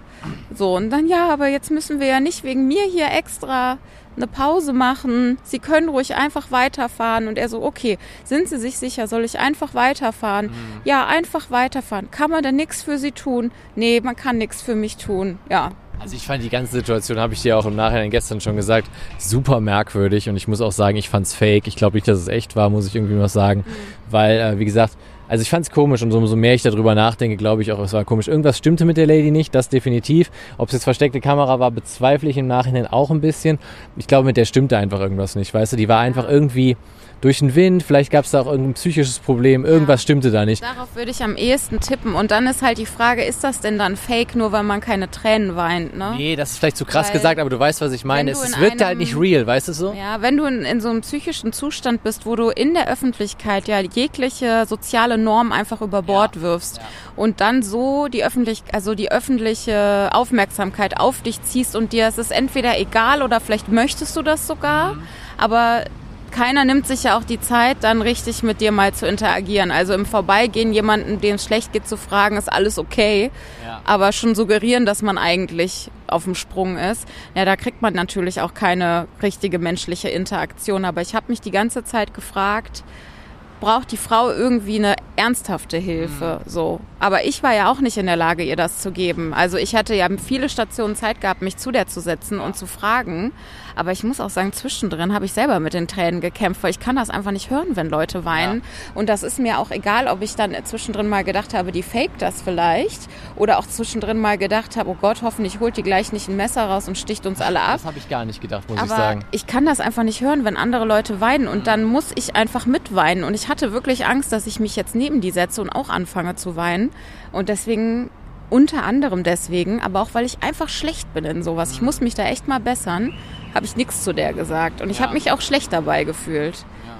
So, und dann, ja, aber jetzt müssen wir ja nicht wegen mir hier extra eine Pause machen. Sie können ruhig einfach weiterfahren. Und er so, okay, sind Sie sich sicher, soll ich einfach weiterfahren? Ja, einfach weiterfahren. Kann man denn nichts für Sie tun? Nee, man kann nichts für mich tun. Ja. Also ich fand die ganze Situation, habe ich dir auch im Nachhinein gestern schon gesagt, super merkwürdig. Und ich muss auch sagen, ich fand's fake. Ich glaube nicht, dass es echt war, muss ich irgendwie noch sagen, weil, äh, wie gesagt, Also ich fand es komisch und umso mehr ich darüber nachdenke, glaube ich auch, es war komisch. Irgendwas stimmte mit der Lady nicht, das definitiv. Ob es jetzt versteckte Kamera war, bezweifle ich im Nachhinein auch ein bisschen. Ich glaube, mit der stimmte einfach irgendwas nicht, weißt du? Die war einfach irgendwie durch den Wind, vielleicht gab es da auch irgendein psychisches Problem, irgendwas stimmte da nicht. Darauf würde ich am ehesten tippen. Und dann ist halt die Frage, ist das denn dann fake, nur weil man keine Tränen weint? Ne? Nee, das ist vielleicht zu krass Weil, gesagt, aber du weißt, was ich meine. Es, es wirkt halt nicht real, weißt du so? Ja, wenn du in, in so einem psychischen Zustand bist, wo du in der Öffentlichkeit ja jegliche soziale Norm einfach über Bord wirfst und dann so die öffentlich, also die öffentliche Aufmerksamkeit auf dich ziehst und dir es ist entweder egal oder vielleicht möchtest du das sogar, Mhm. aber keiner nimmt sich ja auch die Zeit, dann richtig mit dir mal zu interagieren. Also im Vorbeigehen jemanden, dem es schlecht geht, zu fragen, ist alles okay. Ja. Aber schon suggerieren, dass man eigentlich auf dem Sprung ist. Ja, da kriegt man natürlich auch keine richtige menschliche Interaktion. Aber ich habe mich die ganze Zeit gefragt, braucht die Frau irgendwie eine ernsthafte Hilfe, so. Aber ich war ja auch nicht in der Lage, ihr das zu geben. Also ich hatte ja viele Stationen Zeit gehabt, mich zu der zu setzen und zu fragen. Aber ich muss auch sagen, zwischendrin habe ich selber mit den Tränen gekämpft, weil ich kann das einfach nicht hören, wenn Leute weinen. Und das ist mir auch egal, ob ich dann zwischendrin mal gedacht habe, die fake das vielleicht. Oder auch zwischendrin mal gedacht habe, oh Gott, hoffentlich holt die gleich nicht ein Messer raus und sticht uns alle ab. Das habe ich gar nicht gedacht, muss ich Aber sagen. ich kann das einfach nicht hören, wenn andere Leute weinen und dann muss ich einfach mitweinen. Und ich hatte wirklich Angst, dass ich mich jetzt neben die setze und auch anfange zu weinen. Und deswegen, unter anderem deswegen, aber auch weil ich einfach schlecht bin in sowas. Ich muss mich da echt mal bessern, habe ich nichts zu der gesagt. Und ich Ja. habe mich auch schlecht dabei gefühlt. Ja,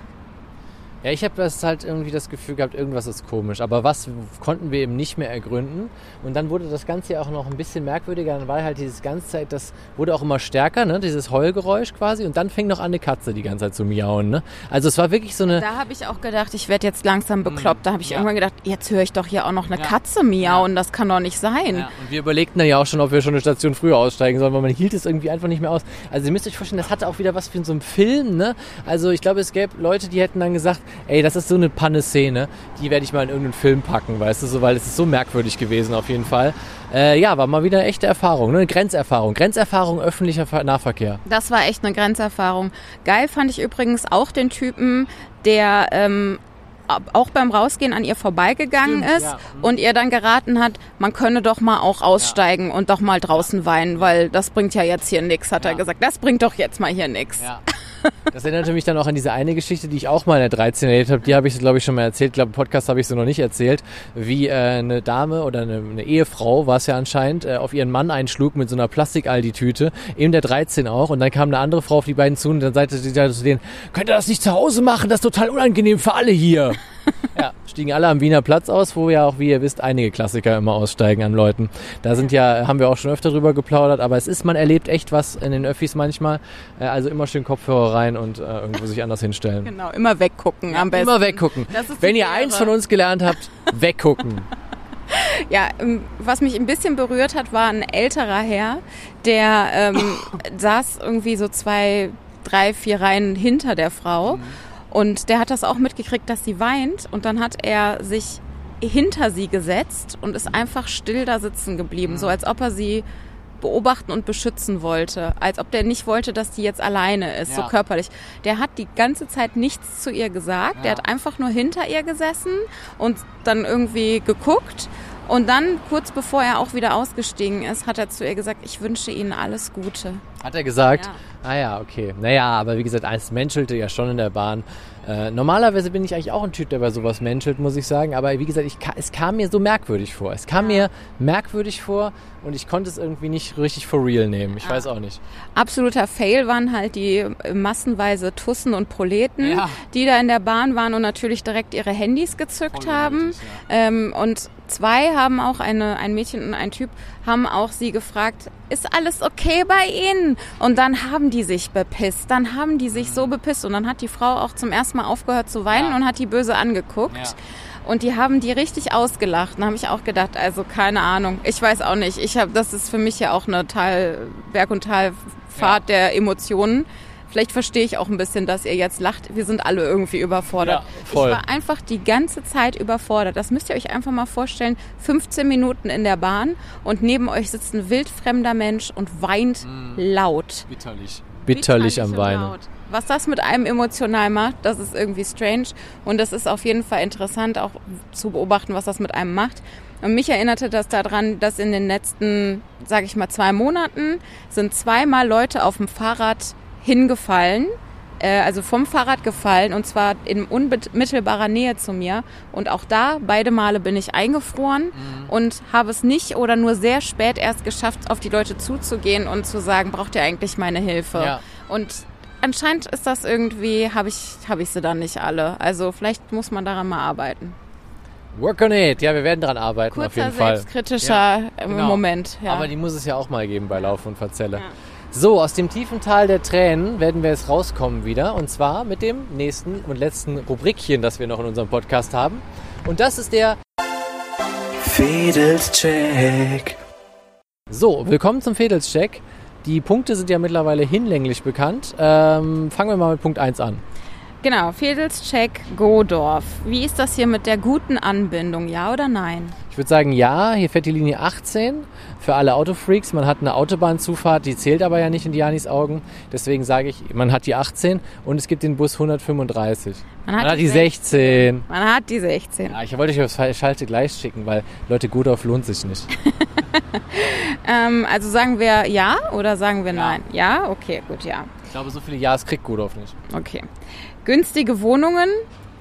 ich habe das halt irgendwie das Gefühl gehabt, irgendwas ist komisch. Aber was konnten wir eben nicht mehr ergründen. Und dann wurde das Ganze ja auch noch ein bisschen merkwürdiger. Dann war halt dieses ganze Zeit, das wurde auch immer stärker, ne? dieses Heulgeräusch quasi. Und dann fing noch an, eine Katze die ganze Zeit zu miauen. Ne? Also es war wirklich so eine... Da habe ich auch gedacht, ich werde jetzt langsam bekloppt. Da habe ich Ja. irgendwann gedacht, jetzt höre ich doch hier auch noch eine Ja. Katze miauen. Das kann doch nicht sein. Ja, und wir überlegten dann ja auch schon, ob wir schon eine Station früher aussteigen sollen, weil man hielt es irgendwie einfach nicht mehr aus. Also ihr müsst euch vorstellen, das hatte auch wieder was für so einen Film, ne? Also ich glaube, es gäbe Leute, die hätten dann gesagt, ey, das ist so eine Panne-Szene, die werde ich mal in irgendeinen Film packen, weißt du, so, weil es ist so merkwürdig gewesen auf jeden Fall. Äh, ja, war mal wieder eine echte Erfahrung, ne? Eine Grenzerfahrung. Grenzerfahrung öffentlicher Ver- Nahverkehr. Das war echt eine Grenzerfahrung. Geil fand ich übrigens auch den Typen, der ähm, auch beim Rausgehen an ihr vorbeigegangen Stimmt, ist ja. und ihr dann geraten hat, man könne doch mal auch aussteigen und doch mal draußen weinen, weil das bringt ja jetzt hier nichts, hat Ja. er gesagt. Das bringt doch jetzt mal hier nichts. [laughs] Das erinnerte mich dann auch an diese eine Geschichte, die ich auch mal in der 13 erlebt habe. Die habe ich, glaube ich, schon mal erzählt. Ich glaube, im Podcast habe ich sie noch nicht erzählt. Wie äh, eine Dame oder eine, eine Ehefrau, war es ja anscheinend, äh, auf ihren Mann einschlug mit so einer Plastik-Aldi-Tüte. Eben der 13 auch. Und dann kam eine andere Frau auf die beiden zu und dann sagte sie zu denen, könnt ihr das nicht zu Hause machen? Das ist total unangenehm für alle hier. Ja, stiegen alle am Wiener Platz aus, wo ja auch, wie ihr wisst, einige Klassiker immer aussteigen an Leuten. Da sind ja, haben wir auch schon öfter drüber geplaudert, aber es ist, man erlebt echt was in den Öffis manchmal. Äh, also immer schön Kopfhörer rein und äh, irgendwo sich anders hinstellen. Genau, immer weggucken am besten. Immer weggucken. Wenn ihr eins von uns gelernt habt, [laughs] weggucken. Ja, ähm, was mich ein bisschen berührt hat, war ein älterer Herr, der ähm, [laughs] saß irgendwie so zwei, drei, vier Reihen hinter der Frau. Und der hat das auch mitgekriegt, dass sie weint. Und dann hat er sich hinter sie gesetzt und ist einfach still da sitzen geblieben, so als ob er sie beobachten und beschützen wollte, als ob der nicht wollte, dass die jetzt alleine ist, so Ja. körperlich. Der hat die ganze Zeit nichts zu ihr gesagt, der Ja. hat einfach nur hinter ihr gesessen und dann irgendwie geguckt und dann kurz bevor er auch wieder ausgestiegen ist, hat er zu ihr gesagt, ich wünsche Ihnen alles Gute. Hat er gesagt? Ja. Ah ja, okay. Naja, aber wie gesagt, eins menschelte ja schon in der Bahn. Äh, normalerweise bin ich eigentlich auch ein Typ, der bei sowas menschelt, muss ich sagen. Aber wie gesagt, ich, es kam mir so merkwürdig vor. Es kam mir merkwürdig vor und ich konnte es irgendwie nicht richtig for real nehmen. Ich weiß auch nicht. Absoluter Fail waren halt die massenweise Tussen und Proleten, Ja. die da in der Bahn waren und natürlich direkt ihre Handys gezückt Voll haben. Ähm, und zwei haben auch, eine, ein Mädchen und ein Typ, haben auch sie gefragt, ist alles okay bei Ihnen? Und dann haben die sich bepisst. Dann haben die sich so bepisst. Und dann hat die Frau auch zum ersten Mal aufgehört zu weinen Ja. und hat die böse angeguckt. Ja. Und die haben die richtig ausgelacht. Da habe ich auch gedacht, also keine Ahnung. Ich weiß auch nicht. Ich habe, das ist für mich ja auch eine Teil, Berg- und Talfahrt der Emotionen. Vielleicht verstehe ich auch ein bisschen, dass ihr jetzt lacht. Wir sind alle irgendwie überfordert. Ja, voll. Ich war einfach die ganze Zeit überfordert. Das müsst ihr euch einfach mal vorstellen. 15 Minuten in der Bahn und neben euch sitzt ein wildfremder Mensch und weint laut. Bitterlich. Bitterlich am Weinen. laut. was das mit einem emotional macht, das ist irgendwie strange. Und das ist auf jeden Fall interessant, auch zu beobachten, was das mit einem macht. Und mich erinnerte das daran, dass in den letzten, sage ich mal, zwei Monaten sind zweimal Leute auf dem Fahrrad hingefallen, äh, also vom Fahrrad gefallen und zwar in unmittelbarer Nähe zu mir. Und auch da, beide Male bin ich eingefroren mhm. und habe es nicht oder nur sehr spät erst geschafft, auf die Leute zuzugehen und zu sagen, braucht ihr eigentlich meine Hilfe? Ja. Und anscheinend ist das irgendwie, habe ich, hab ich sie dann nicht alle. Also vielleicht muss man daran mal arbeiten. Work on it. Ja, wir werden daran arbeiten Kurzer auf jeden Fall. selbstkritischer Ja, äh, genau. Moment. Ja. Aber die muss es ja auch mal geben bei Lauf und Verzelle. Ja. So, aus dem tiefen Tal der Tränen werden wir jetzt rauskommen wieder. Und zwar mit dem nächsten und letzten Rubrikchen, das wir noch in unserem Podcast haben. Und das ist der Fedelscheck. So, willkommen zum Fedelscheck. Die Punkte sind ja mittlerweile hinlänglich bekannt. Ähm, fangen wir mal mit Punkt 1 an. Genau, Fedelscheck Godorf. Wie ist das hier mit der guten Anbindung? Ja oder nein? Ich würde sagen, ja, hier fährt die Linie 18 für alle Autofreaks. Man hat eine Autobahnzufahrt, die zählt aber ja nicht in Dianis Augen. Deswegen sage ich, man hat die 18 und es gibt den Bus 135. Man Man hat die 16. Man hat die 16. Ja, ich wollte euch aufs Schalte gleich schicken, weil Leute, Godorf lohnt sich nicht. [laughs] Ähm, also sagen wir ja oder sagen wir Ja. nein? Ja? Okay, gut, ja. Ich glaube, so viele Ja's kriegt Godorf nicht. Okay. Günstige Wohnungen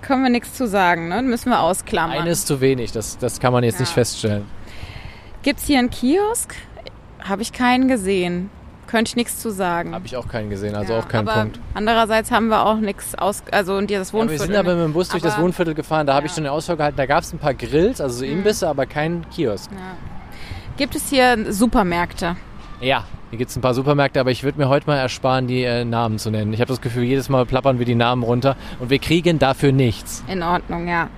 können wir nichts zu sagen, ne? Müssen wir ausklammern. Eine ist zu wenig, das, das kann man jetzt Ja. nicht feststellen. Gibt's hier einen Kiosk? Habe ich keinen gesehen. Könnte ich nichts zu sagen. Habe ich auch keinen gesehen, also Ja, auch kein aber Punkt. Andererseits haben wir auch nichts aus, also und dieses Ja, wir Wohnviertel. sind aber mit dem Bus durch das Wohnviertel gefahren, da habe ich schon eine Ausschau gehalten. Da gab es ein paar Grills, also so Imbisse, aber keinen Kiosk. Gibt es hier Supermärkte? Ja, hier gibt es ein paar Supermärkte, aber ich würde mir heute mal ersparen, die äh, Namen zu nennen. Ich habe das Gefühl, jedes Mal plappern wir die Namen runter und wir kriegen dafür nichts. In Ordnung, ja.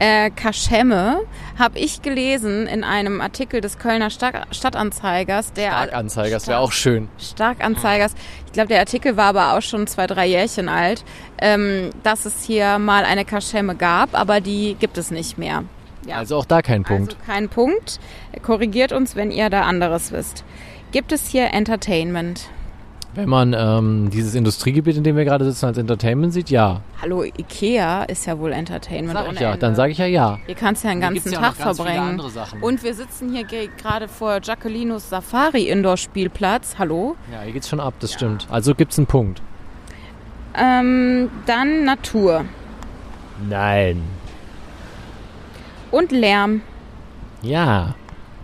Äh, Kaschemme habe ich gelesen in einem Artikel des Kölner Stadt Stadtanzeigers. Der Starkanzeiger, das wäre Stark- auch schön. Starkanzeigers. Ich glaube, der Artikel war aber auch schon zwei, drei Jährchen alt, ähm, dass es hier mal eine Kaschemme gab, aber die gibt es nicht mehr. Ja. Also auch da kein Punkt. Also kein Punkt. Korrigiert uns, wenn ihr da anderes wisst. Gibt es hier Entertainment? Wenn man ähm, dieses Industriegebiet, in dem wir gerade sitzen, als Entertainment sieht, ja. Hallo, Ikea ist ja wohl Entertainment Sag ich ja, Ende. dann sage ich ja ja. Hier kannst du ja einen Hier ganzen ja Tag verbringen. Und wir sitzen hier ge- gerade vor Jacquelinos Safari Indoor Spielplatz. Hallo. Ja, hier geht's schon ab, das stimmt. Also gibt's einen Punkt. Ähm, dann Natur Nein. und Lärm. Ja.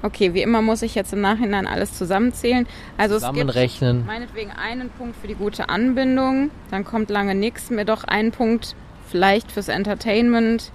Okay, wie immer muss ich jetzt im Nachhinein alles zusammenzählen. Also es gibt Zusammenrechnen. meinetwegen einen Punkt für die gute Anbindung, dann kommt lange nichts, mir doch ein Punkt vielleicht fürs Entertainment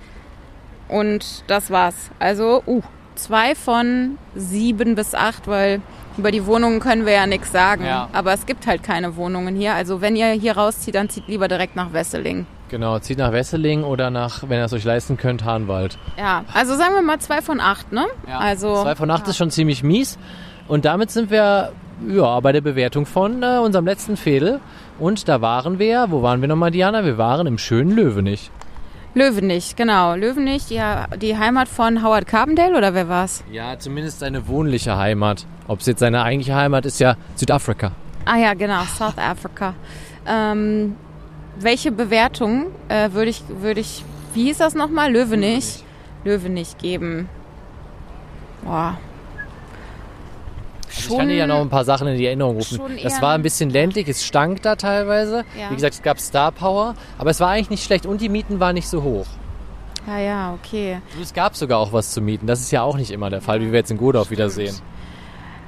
und das war's. Also, uh, zwei von sieben bis acht, weil über die Wohnungen können wir ja nichts sagen. Ja. Aber es gibt halt keine Wohnungen hier. Also wenn ihr hier rauszieht, dann zieht lieber direkt nach Wesseling. Genau, zieht nach Wesseling oder nach, wenn ihr es euch leisten könnt, Hahnwald. Ja, also sagen wir mal zwei von acht, ne? Also Zwei von acht ist schon ziemlich mies. Und damit sind wir ja, bei der Bewertung von äh, unserem letzten Fädel. Und da waren wir, wo waren wir nochmal, Diana? Wir waren im schönen Löwenich. Löwenich, genau. Löwenich, die, die Heimat von Howard Carbondale oder wer war's? Ja, zumindest seine wohnliche Heimat. Ob es jetzt seine eigentliche Heimat ist, ja Südafrika. Ah ja, genau, South Africa. Ähm, welche Bewertung äh, würde ich, würde ich, wie hieß das nochmal? Löwenich? Löwenich geben. Boah. Also ich kann dir ja noch ein paar Sachen in die Erinnerung rufen. Das war ein bisschen ländlich, es stank da teilweise. Ja. Wie gesagt, es gab Star Power, aber es war eigentlich nicht schlecht und die Mieten waren nicht so hoch. Ja, ja, okay. Und es gab sogar auch was zu mieten. Das ist ja auch nicht immer der Fall, wie wir jetzt in Godorf wieder sehen.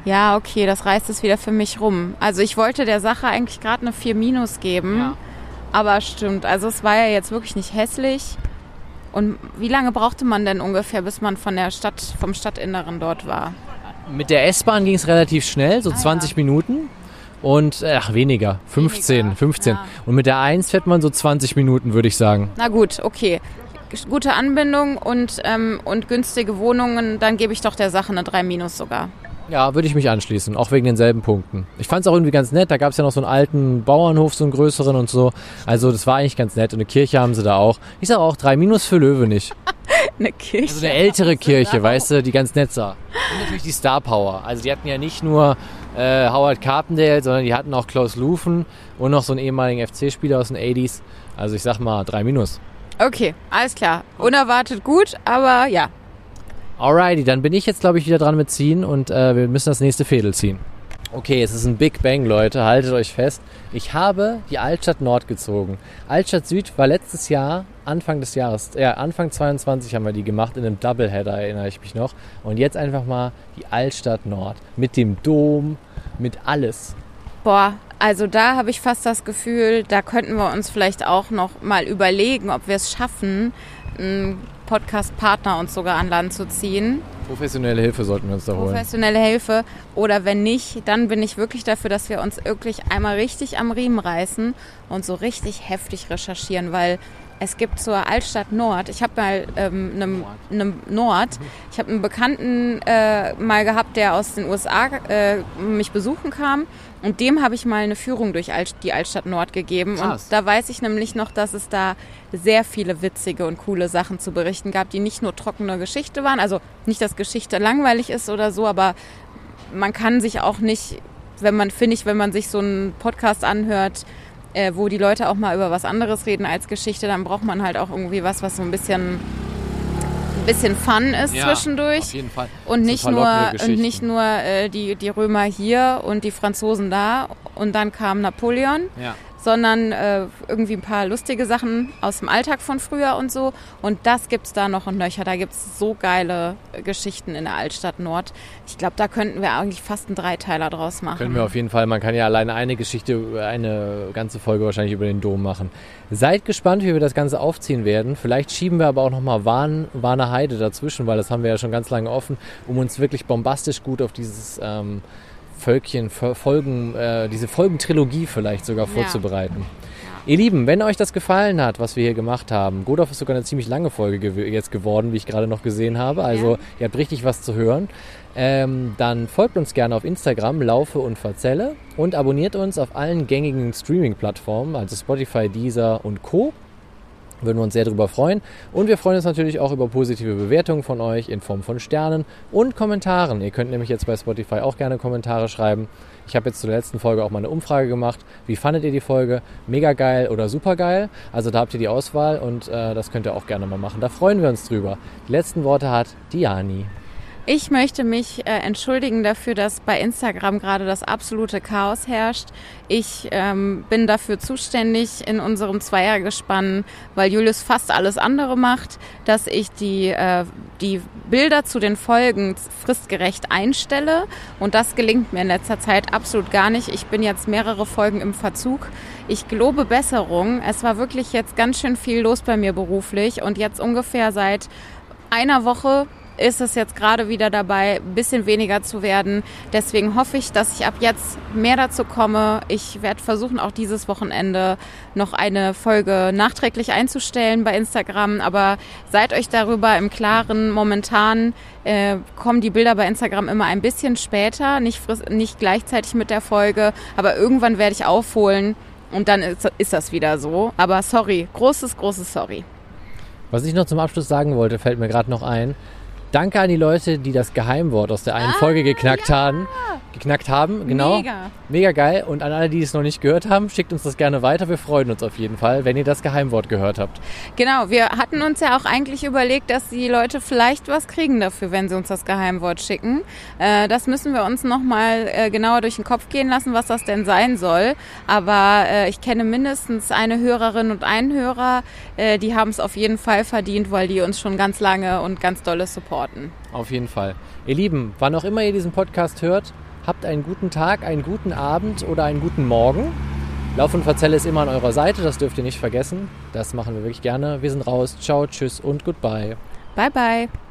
Ja, okay, das reißt es wieder für mich rum. Also ich wollte der Sache eigentlich gerade eine 4 Minus geben. Ja. Aber stimmt, also es war ja jetzt wirklich nicht hässlich. Und wie lange brauchte man denn ungefähr, bis man von der Stadt, vom Stadtinneren dort war? Mit der S-Bahn ging es relativ schnell, so Ah, 20 Minuten. Und, äh, ach, weniger, 15, Weniger, 15. ja. Und mit der 1 fährt man so 20 Minuten, würde ich sagen. Na gut, okay. Gute Anbindung und, ähm, und günstige Wohnungen, dann gebe ich doch der Sache eine 3 Minus sogar. Ja, würde ich mich anschließen, auch wegen denselben Punkten. Ich fand es auch irgendwie ganz nett, da gab es ja noch so einen alten Bauernhof, so einen größeren und so. Also das war eigentlich ganz nett und eine Kirche haben sie da auch. Ich sage auch 3 Minus für Löwe nicht. [laughs] Eine Kirche. Also eine ältere Kirche, weißt du, die ganz nett sah. Und natürlich die Star Power. Also die hatten ja nicht nur äh, Howard Carpendale, sondern die hatten auch Klaus Lufen und noch so einen ehemaligen FC-Spieler aus den 80s. Also ich sag mal 3 minus. Okay, alles klar. Unerwartet gut, aber ja. Alrighty, dann bin ich jetzt, glaube ich, wieder dran mit ziehen und äh, wir müssen das nächste Fädel ziehen. Okay, es ist ein Big Bang, Leute. Haltet euch fest. Ich habe die Altstadt Nord gezogen. Altstadt Süd war letztes Jahr, Anfang des Jahres, ja, Anfang 22 haben wir die gemacht, in einem Doubleheader erinnere ich mich noch. Und jetzt einfach mal die Altstadt Nord. Mit dem Dom, mit alles. Boah, also da habe ich fast das Gefühl, da könnten wir uns vielleicht auch noch mal überlegen, ob wir es schaffen, Podcast-Partner uns sogar an Land zu ziehen. Professionelle Hilfe sollten wir uns da holen. Professionelle Hilfe. Oder wenn nicht, dann bin ich wirklich dafür, dass wir uns wirklich einmal richtig am Riemen reißen und so richtig heftig recherchieren, weil es gibt zur Altstadt Nord, ich habe mal ähm, einem, Nord, ich habe einen Bekannten äh, mal gehabt, der aus den USA äh, mich besuchen kam. Und dem habe ich mal eine Führung durch Alt, die Altstadt Nord gegeben. Krass. und da weiß ich nämlich noch, dass es da sehr viele witzige und coole Sachen zu berichten gab, die nicht nur trockene Geschichte waren, also nicht, dass Geschichte langweilig ist oder so, aber man kann sich auch nicht, wenn man, finde ich, wenn man sich so einen Podcast anhört, äh, wo die Leute auch mal über was anderes reden als Geschichte, dann braucht man halt auch irgendwie was, was so ein bisschen, bisschen Fun ist zwischendurch. Auf jeden Fall. Und nicht nur, und nicht nur äh, die, die Römer hier und die Franzosen da und dann kam Napoleon, Ja. Sondern äh, irgendwie ein paar lustige Sachen aus dem Alltag von früher und so. Und das gibt's da noch und nöcher. Da gibt's so geile äh, Geschichten in der Altstadt Nord. Ich glaube, da könnten wir eigentlich fast einen Dreiteiler draus machen. Können wir auf jeden Fall. Man kann ja alleine eine Geschichte, eine ganze Folge wahrscheinlich über den Dom machen. Seid gespannt, wie wir das Ganze aufziehen werden. Vielleicht schieben wir aber auch nochmal Warn, Warner Heide dazwischen, weil das haben wir ja schon ganz lange offen, um uns wirklich bombastisch gut auf dieses ähm, Völkchen, Fol- Folgen, äh, diese Folgentrilogie vielleicht sogar vorzubereiten. Ihr Lieben, wenn euch das gefallen hat, was wir hier gemacht haben, Godorf ist sogar eine ziemlich lange Folge gew jetzt geworden, wie ich gerade noch gesehen habe. Also Ja. ihr habt richtig was zu hören. Ähm, dann folgt uns gerne auf Instagram, Laufe und Verzelle und abonniert uns auf allen gängigen Streaming-Plattformen, also Spotify, Deezer und Co. Würden wir uns sehr darüber freuen. Und wir freuen uns natürlich auch über positive Bewertungen von euch in Form von Sternen und Kommentaren. Ihr könnt nämlich jetzt bei Spotify auch gerne Kommentare schreiben. Ich habe jetzt zur letzten Folge auch mal eine Umfrage gemacht. Wie fandet ihr die Folge? Mega geil oder super geil? Also da habt ihr die Auswahl und äh, das könnt ihr auch gerne mal machen. Da freuen wir uns drüber. Die letzten Worte hat Diani. Ich möchte mich äh, entschuldigen dafür, dass bei Instagram gerade das absolute Chaos herrscht. Ich ähm, bin dafür zuständig in unserem Zweiergespann, weil Julius fast alles andere macht, dass ich die, äh, die Bilder zu den Folgen fristgerecht einstelle. Und das gelingt mir in letzter Zeit absolut gar nicht. Ich bin jetzt mehrere Folgen im Verzug. Ich gelobe Besserung. Es war wirklich jetzt ganz schön viel los bei mir beruflich und jetzt ungefähr seit einer Woche ist es jetzt gerade wieder dabei, ein bisschen weniger zu werden. Deswegen hoffe ich, dass ich ab jetzt mehr dazu komme. Ich werde versuchen, auch dieses Wochenende noch eine Folge nachträglich einzustellen bei Instagram. Aber seid euch darüber im Klaren. Momentan äh, kommen die Bilder bei Instagram immer ein bisschen später, nicht, nicht gleichzeitig mit der Folge. Aber irgendwann werde ich aufholen und dann ist, ist das wieder so. Aber sorry, großes, großes Sorry. Was ich noch zum Abschluss sagen wollte, fällt mir gerade noch ein. Danke an die Leute, die das Geheimwort aus der einen Folge geknackt haben. Geknackt haben, genau. Mega. Mega geil. Und an alle, die es noch nicht gehört haben, schickt uns das gerne weiter. Wir freuen uns auf jeden Fall, wenn ihr das Geheimwort gehört habt. Genau, wir hatten uns ja auch eigentlich überlegt, dass die Leute vielleicht was kriegen dafür, wenn sie uns das Geheimwort schicken. Äh, das müssen wir uns nochmal äh, genauer durch den Kopf gehen lassen, was das denn sein soll. Aber äh, ich kenne mindestens eine Hörerin und einen Hörer, äh, die haben es auf jeden Fall verdient, weil die uns schon ganz lange und ganz dolle supporten. Auf jeden Fall. Ihr Lieben, wann auch immer ihr diesen Podcast hört, habt einen guten Tag, einen guten Abend oder einen guten Morgen. Lauf und Verzelle ist immer an eurer Seite, das dürft ihr nicht vergessen. Das machen wir wirklich gerne. Wir sind raus. Ciao, tschüss und goodbye. Bye, bye.